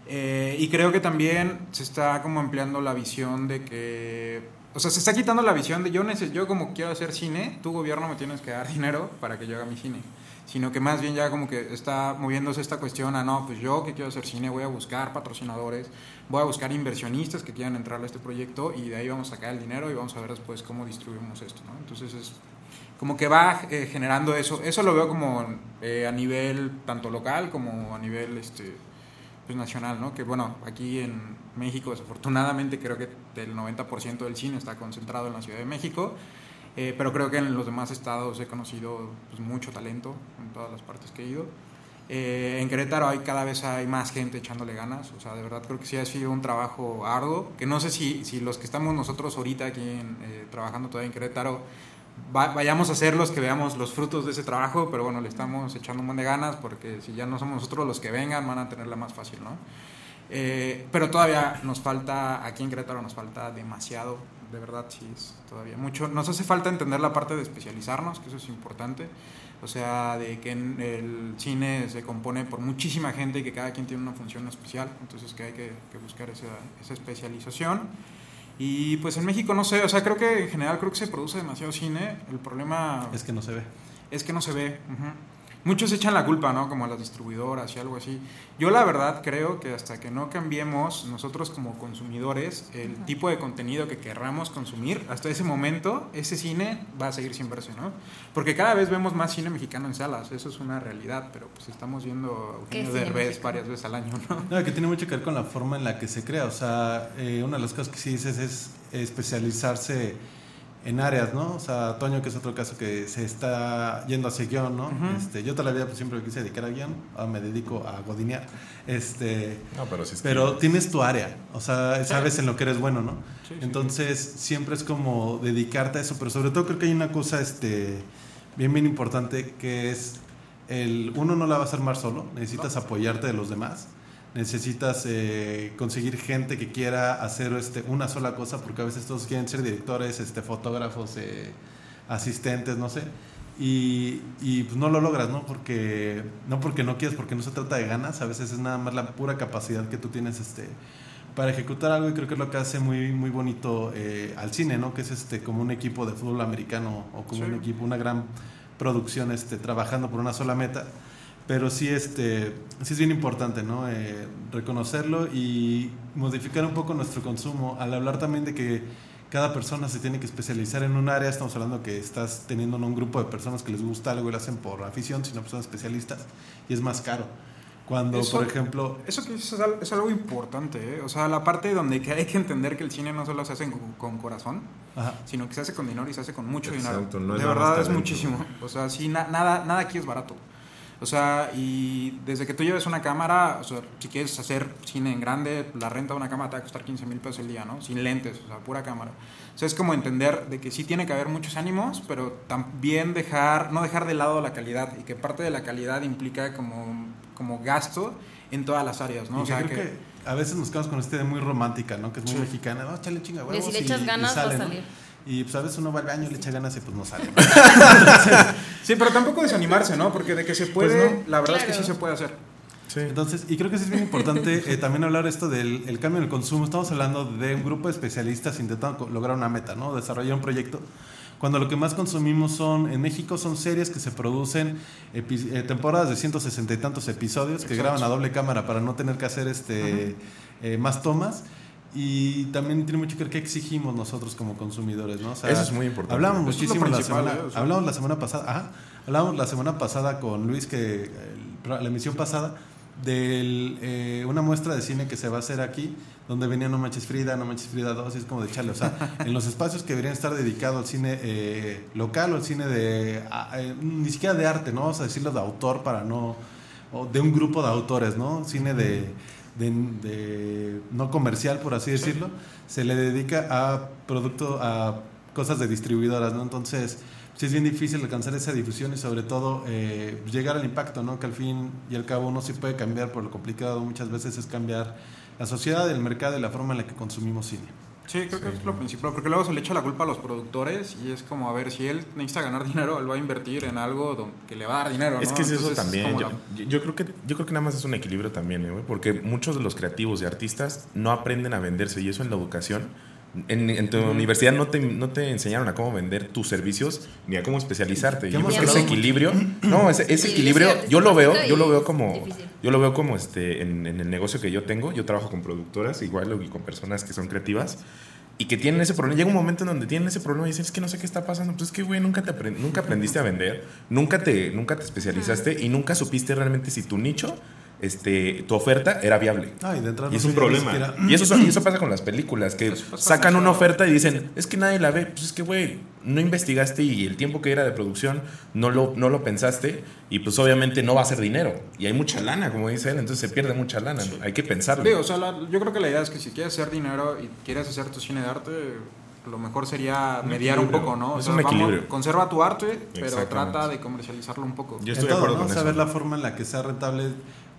Eh, y creo que también se está como empleando la visión de que, o sea, se está quitando la visión de yo, neces yo como quiero hacer cine, tu gobierno me tienes que dar dinero para que yo haga mi cine. Sino que más bien ya como que está moviéndose esta cuestión a no, pues yo que quiero hacer cine voy a buscar patrocinadores, voy a buscar inversionistas que quieran entrar a este proyecto y de ahí vamos a sacar el dinero y vamos a ver después cómo distribuimos esto, ¿no? Entonces es como que va eh, generando eso. Eso lo veo como eh, a nivel tanto local como a nivel este, pues, nacional, ¿no? Que bueno, aquí en México desafortunadamente creo que el 90% del cine está concentrado en la Ciudad de México. Eh, pero creo que en los demás estados he conocido pues, mucho talento en todas las partes que he ido. Eh, en Querétaro hay, cada vez hay más gente echándole ganas, o sea, de verdad creo que sí ha sido un trabajo arduo, que no sé si, si los que estamos nosotros ahorita aquí en, eh, trabajando todavía en Querétaro va- vayamos a ser los que veamos los frutos de ese trabajo, pero bueno, le estamos echando un montón de ganas porque si ya no somos nosotros los que vengan van a tenerla más fácil, ¿no? Eh, pero todavía nos falta, aquí en Querétaro nos falta demasiado, de verdad sí es todavía mucho. Nos hace falta entender la parte de especializarnos, que eso es importante. O sea, de que en el cine se compone por muchísima gente y que cada quien tiene una función especial, entonces que hay que, que buscar esa, esa especialización. Y pues en México no sé, o sea, creo que en general creo que se produce demasiado cine. El problema Es que no se ve. es que no se ve. ujú. Muchos echan la culpa, ¿no? Como a las distribuidoras y algo así. Yo la verdad creo que hasta que no cambiemos nosotros como consumidores el tipo de contenido que querramos consumir, hasta ese momento ese cine va a seguir sin verse, ¿no? Porque cada vez vemos más cine mexicano en salas, eso es una realidad, pero pues estamos viendo a ¿Qué Eugenio Derbez mexicano? varias veces al año, ¿no? No, que tiene mucho que ver con la forma en la que se crea. O sea, eh, una de las cosas que sí dices es especializarse en áreas, ¿no? O sea, Toño, que es otro caso que se está yendo hacia guion, ¿no? Este, yo toda la vida pues, siempre quise dedicar a guion, ahora me dedico a godinear. Este, No, pero sí es que- pero tienes tu área, o sea, sabes en lo que eres bueno, ¿no? Sí, sí. Entonces, siempre es como dedicarte a eso, pero sobre todo creo que hay una cosa este, bien, bien importante que es el uno no la vas a armar solo, necesitas apoyarte de los demás, necesitas eh, conseguir gente que quiera hacer este, una sola cosa, porque a veces todos quieren ser directores, este, fotógrafos, eh, asistentes, no sé. Y, y, pues no lo logras, ¿no? Porque no porque no quieras, porque no se trata de ganas, a veces es nada más la pura capacidad que tú tienes este, para ejecutar algo y creo que es lo que hace muy, muy bonito eh, al cine, ¿no? Que es este, como un equipo de fútbol americano o como Sí. un equipo, una gran producción este, trabajando por una sola meta. Pero sí, este, sí es bien importante, ¿no? Eh, reconocerlo y modificar un poco nuestro consumo. Al hablar también de que cada persona se tiene que especializar en un área, estamos hablando que estás teniendo no un grupo de personas que les gusta algo y lo hacen por afición, sino personas especialistas y es más caro. Cuando, Eso- por ejemplo, Eso que dices es es algo importante, ¿eh? O sea, la parte donde hay que entender que el cine no solo se hace con, con corazón, ajá, sino que se hace con dinero y se hace con mucho Exacto, dinero. no es de verdad es muchísimo. O sea, sí, na- nada, nada aquí es barato. O sea, y desde que tú lleves una cámara, o sea, si quieres hacer cine en grande, la renta de una cámara te va a costar 15 mil pesos el día, ¿no? Sin lentes, o sea, pura cámara. O sea, es como entender de que sí tiene que haber muchos ánimos, pero también dejar, no dejar de lado la calidad y que parte de la calidad implica como, como gasto en todas las áreas, ¿no? y O que sea, creo que, a veces nos quedamos con esta idea muy romántica, ¿no? Que es muy Sí. mexicana, no, échale chinga huevos si le y- echas y ganas, va a sale, ¿no? salir. Y pues a veces uno va al baño, le echa ganas y pues no sale. ¿no? Sí, pero tampoco desanimarse, ¿no? Porque de que se puede, Pues no. la verdad es Claro. que sí se puede hacer. Sí. Entonces, y creo que sí es bien importante eh, también hablar esto del el cambio en el consumo. Estamos hablando de un grupo de especialistas intentando lograr una meta, ¿no? Desarrollar un proyecto. Cuando lo que más consumimos son, en México, son series que se producen, epi- eh, temporadas de 160 y tantos episodios que Exacto. graban a doble cámara para no tener que hacer este eh, más tomas. Y también tiene mucho que ver qué exigimos nosotros como consumidores, ¿no? O sea, Eso es muy importante. Hablamos muchísimo la semana, ¿eh? O sea. hablamos la semana pasada, ajá, hablamos la semana pasada con Luis que la emisión pasada de una muestra de cine que se va a hacer aquí, donde venía No Manches Frida, No Manches Frida 2, y es como de chale, o sea, en los espacios que deberían estar dedicados al cine eh, local o al cine de, eh, ni siquiera de arte, ¿no? Vamos a decirlo de autor para no, o de un grupo de autores, ¿no? Cine de, de, de no comercial, por así decirlo, se le dedica a producto, a cosas de distribuidoras, ¿no? Entonces, sí es bien difícil alcanzar esa difusión y sobre todo eh, llegar al impacto, ¿no? Que al fin y al cabo uno sí puede cambiar, por lo complicado muchas veces es cambiar la sociedad, el mercado y la forma en la que consumimos cine. Sí, creo que es lo principal, porque luego se le echa la culpa a los productores y es como, a ver, si él necesita ganar dinero, él va a invertir en algo que le va a dar dinero. Es ¿no? que es eso también. Yo, la- yo creo que, yo creo que nada más es un equilibrio también, ¿eh, porque muchos de los creativos y artistas no aprenden a venderse y eso en la educación. En, en tu universidad no te, no te enseñaron a cómo vender tus servicios ni a cómo especializarte. Yo creo que ese equilibrio, no, ese, equilibrio, yo lo veo, yo lo veo como, difícil. yo lo veo como este, en, en el negocio que yo tengo. Yo trabajo con productoras igual y con personas que son creativas y que tienen ese problema. Llega un momento en donde tienen ese problema y dicen, es que no sé qué está pasando. Pues es que, güey, nunca, te nunca aprendiste a vender, nunca te, nunca te especializaste y nunca supiste realmente si tu nicho, este, tu oferta era viable. Ah, y de Y es un problema. siquiera- Y eso, y eso pasa con las películas, que sacan una oferta y dicen, es que nadie la ve. Pues es que, güey, no investigaste y el tiempo que era de producción no lo, no lo pensaste y pues obviamente no va a ser dinero. Y hay mucha lana, como dice él, entonces se pierde mucha lana. Hay que pensarlo. O sea, la- yo creo que la idea es que si quieres hacer dinero y quieres hacer tu cine de arte, lo mejor sería Un mediar un poco, ¿no? O Es sea, un vamos, equilibrio. conserva tu arte, pero trata de comercializarlo un poco. Yo en estoy de todo, acuerdo ¿no? con Saber eso. la forma en la que sea rentable.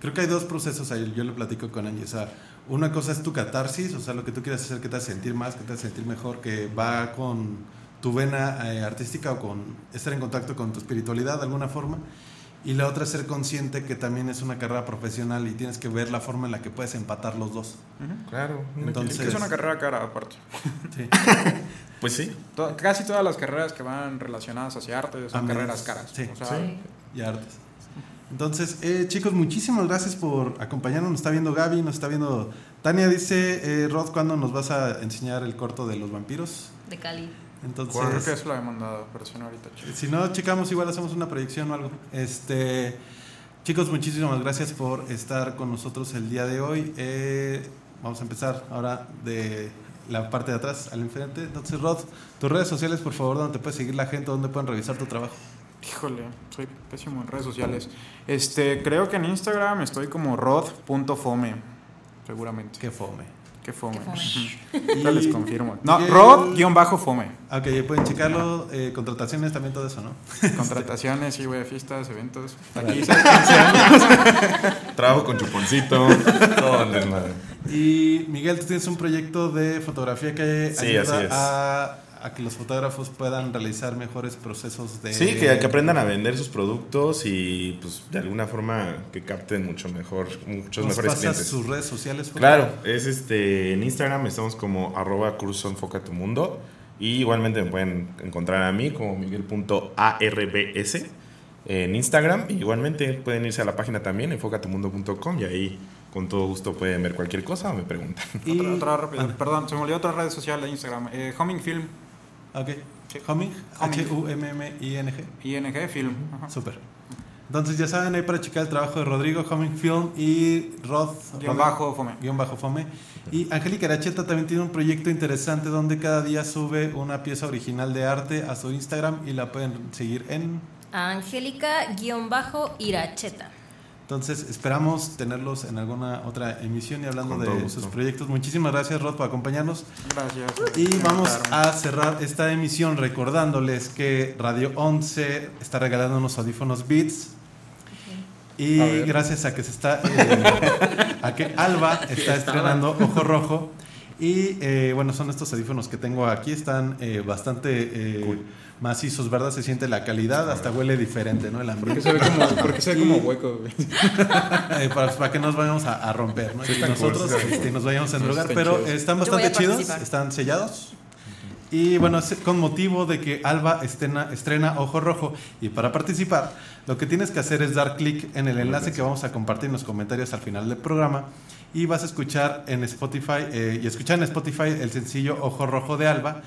Creo que hay dos procesos ahí, yo lo platico con Angie. O sea, una cosa es tu catarsis, o sea, lo que tú quieres hacer que te hace sentir más, que te hace sentir mejor, que va con tu vena eh, artística o con estar en contacto con tu espiritualidad de alguna forma. Y la otra es ser consciente que también es una carrera profesional y tienes que ver la forma en la que puedes empatar los dos. Claro. Entonces- Es que es una carrera cara aparte. Sí. Pues sí. Casi todas las carreras que van relacionadas hacia arte son Amén. carreras caras. Sí, o sea, Sí. y artes. Entonces, eh, chicos, muchísimas gracias por acompañarnos. Nos está viendo Gaby, nos está viendo Tania. Dice, eh, Rod, ¿cuándo nos vas a enseñar el corto de los vampiros? De Cali. Entonces, creo que eso lo he mandado, pero si no ahorita. chico. si no, checamos, igual hacemos una proyección o algo. Este, chicos, muchísimas gracias por estar con nosotros el día de hoy. Eh, vamos a empezar ahora de la parte de atrás al enfrente. Entonces, Rod, tus redes sociales, por favor, donde te puede seguir la gente, donde pueden revisar tu trabajo. Híjole, soy pésimo en redes sociales. Este, creo que en Instagram estoy como rod.fome, seguramente. Qué fome. Qué fome. Qué fome. Les confirmo. No, rod-fome. Ok, ya pueden checarlo. eh, contrataciones, también todo eso, ¿no? Contrataciones, sí, güey, fiestas, eventos. Aquí. Trabajo con chuponcito. todo el desmadre. Y Miguel, tú tienes un proyecto de fotografía que Sí, ayuda así es. A, a que los fotógrafos puedan realizar mejores procesos de... Sí, que, que aprendan a vender sus productos y pues de alguna forma que capten mucho mejor, muchos ¿Nos mejores pasas clientes. sus redes sociales? Claro, es este en Instagram estamos como arroba curso enfoca tu mundo y igualmente me pueden encontrar a mí como miguel.arbs en Instagram y igualmente pueden irse a la página también enfocatumundo.com y ahí con todo gusto pueden ver cualquier cosa o me preguntan. Y- Otra, otra rápida. Anda. Perdón, se me olvidó otra red social de Instagram. Eh, Homing Film, Ok. Sí. Humming. ING Film. Ajá. Súper. Entonces ya saben, ahí para checar el trabajo de Rodrigo, Humming Film y Rod... Guión Rod- bajo Fome. guion bajo Fome. Y Angélica Aracheta también tiene un proyecto interesante donde cada día sube una pieza original de arte a su Instagram y la pueden seguir en... Angélica-Iracheta. Entonces esperamos tenerlos en alguna otra emisión y hablando Con de sus proyectos. Muchísimas gracias Rod por acompañarnos. Gracias. Y vamos a cerrar esta emisión recordándoles que Radio 11 está regalando unos audífonos Beats. Y A gracias a que se está eh, a que Alba está estrenando Ojo Rojo Y eh, bueno, son estos audífonos que tengo aquí, están eh, bastante eh, macizos, ¿verdad? Se siente la calidad, hasta huele diferente, ¿no? El Porque ambiente. se ve como, porque se ve como hueco, güey. Eh, para, para que nos vayamos a, a romper, ¿no? Sí, y nosotros cool, este, nos vayamos a endrogar, pero chidos. están bastante chidos, están sellados. Y bueno, es con motivo de que Alba estrena, estrena Ojo Rojo y para participar lo que tienes que hacer es dar clic en el enlace que vamos a compartir en los comentarios al final del programa y vas a escuchar en Spotify eh, y escuchar en Spotify el sencillo Ojo Rojo de Alba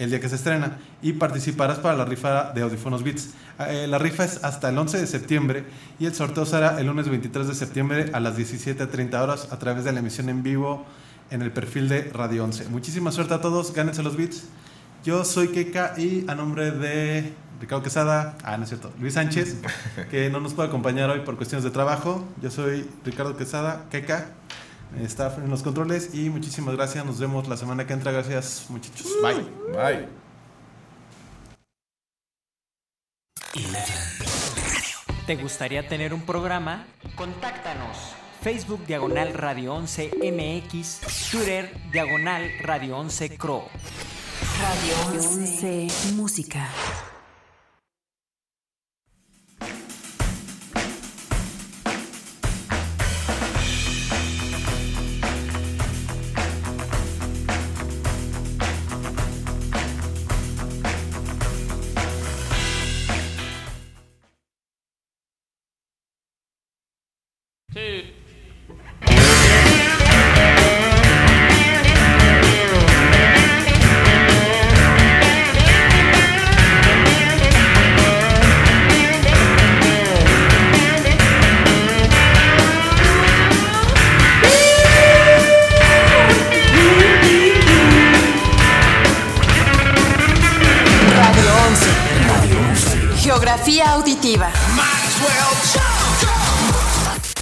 el día que se estrena y participarás para la rifa de Audífonos Beats. Eh, la rifa es hasta el 11 de septiembre y el sorteo será el lunes 23 de septiembre a las 17.30 horas a través de la emisión en vivo en el perfil de Radio 11. Muchísima suerte a todos, gánense los beats. Yo soy Keka y a nombre de Ricardo Quesada, ah, no es cierto, Luis Sánchez, que no nos puede acompañar hoy por cuestiones de trabajo. Yo soy Ricardo Quesada, Keka, está en los controles y muchísimas gracias. Nos vemos la semana que entra. Gracias, muchachos. Bye. Bye. ¿Te gustaría tener un programa? Contáctanos. Facebook Diagonal Radio 11 MX, Twitter Diagonal Radio 11 Cro. Radio 11 Música.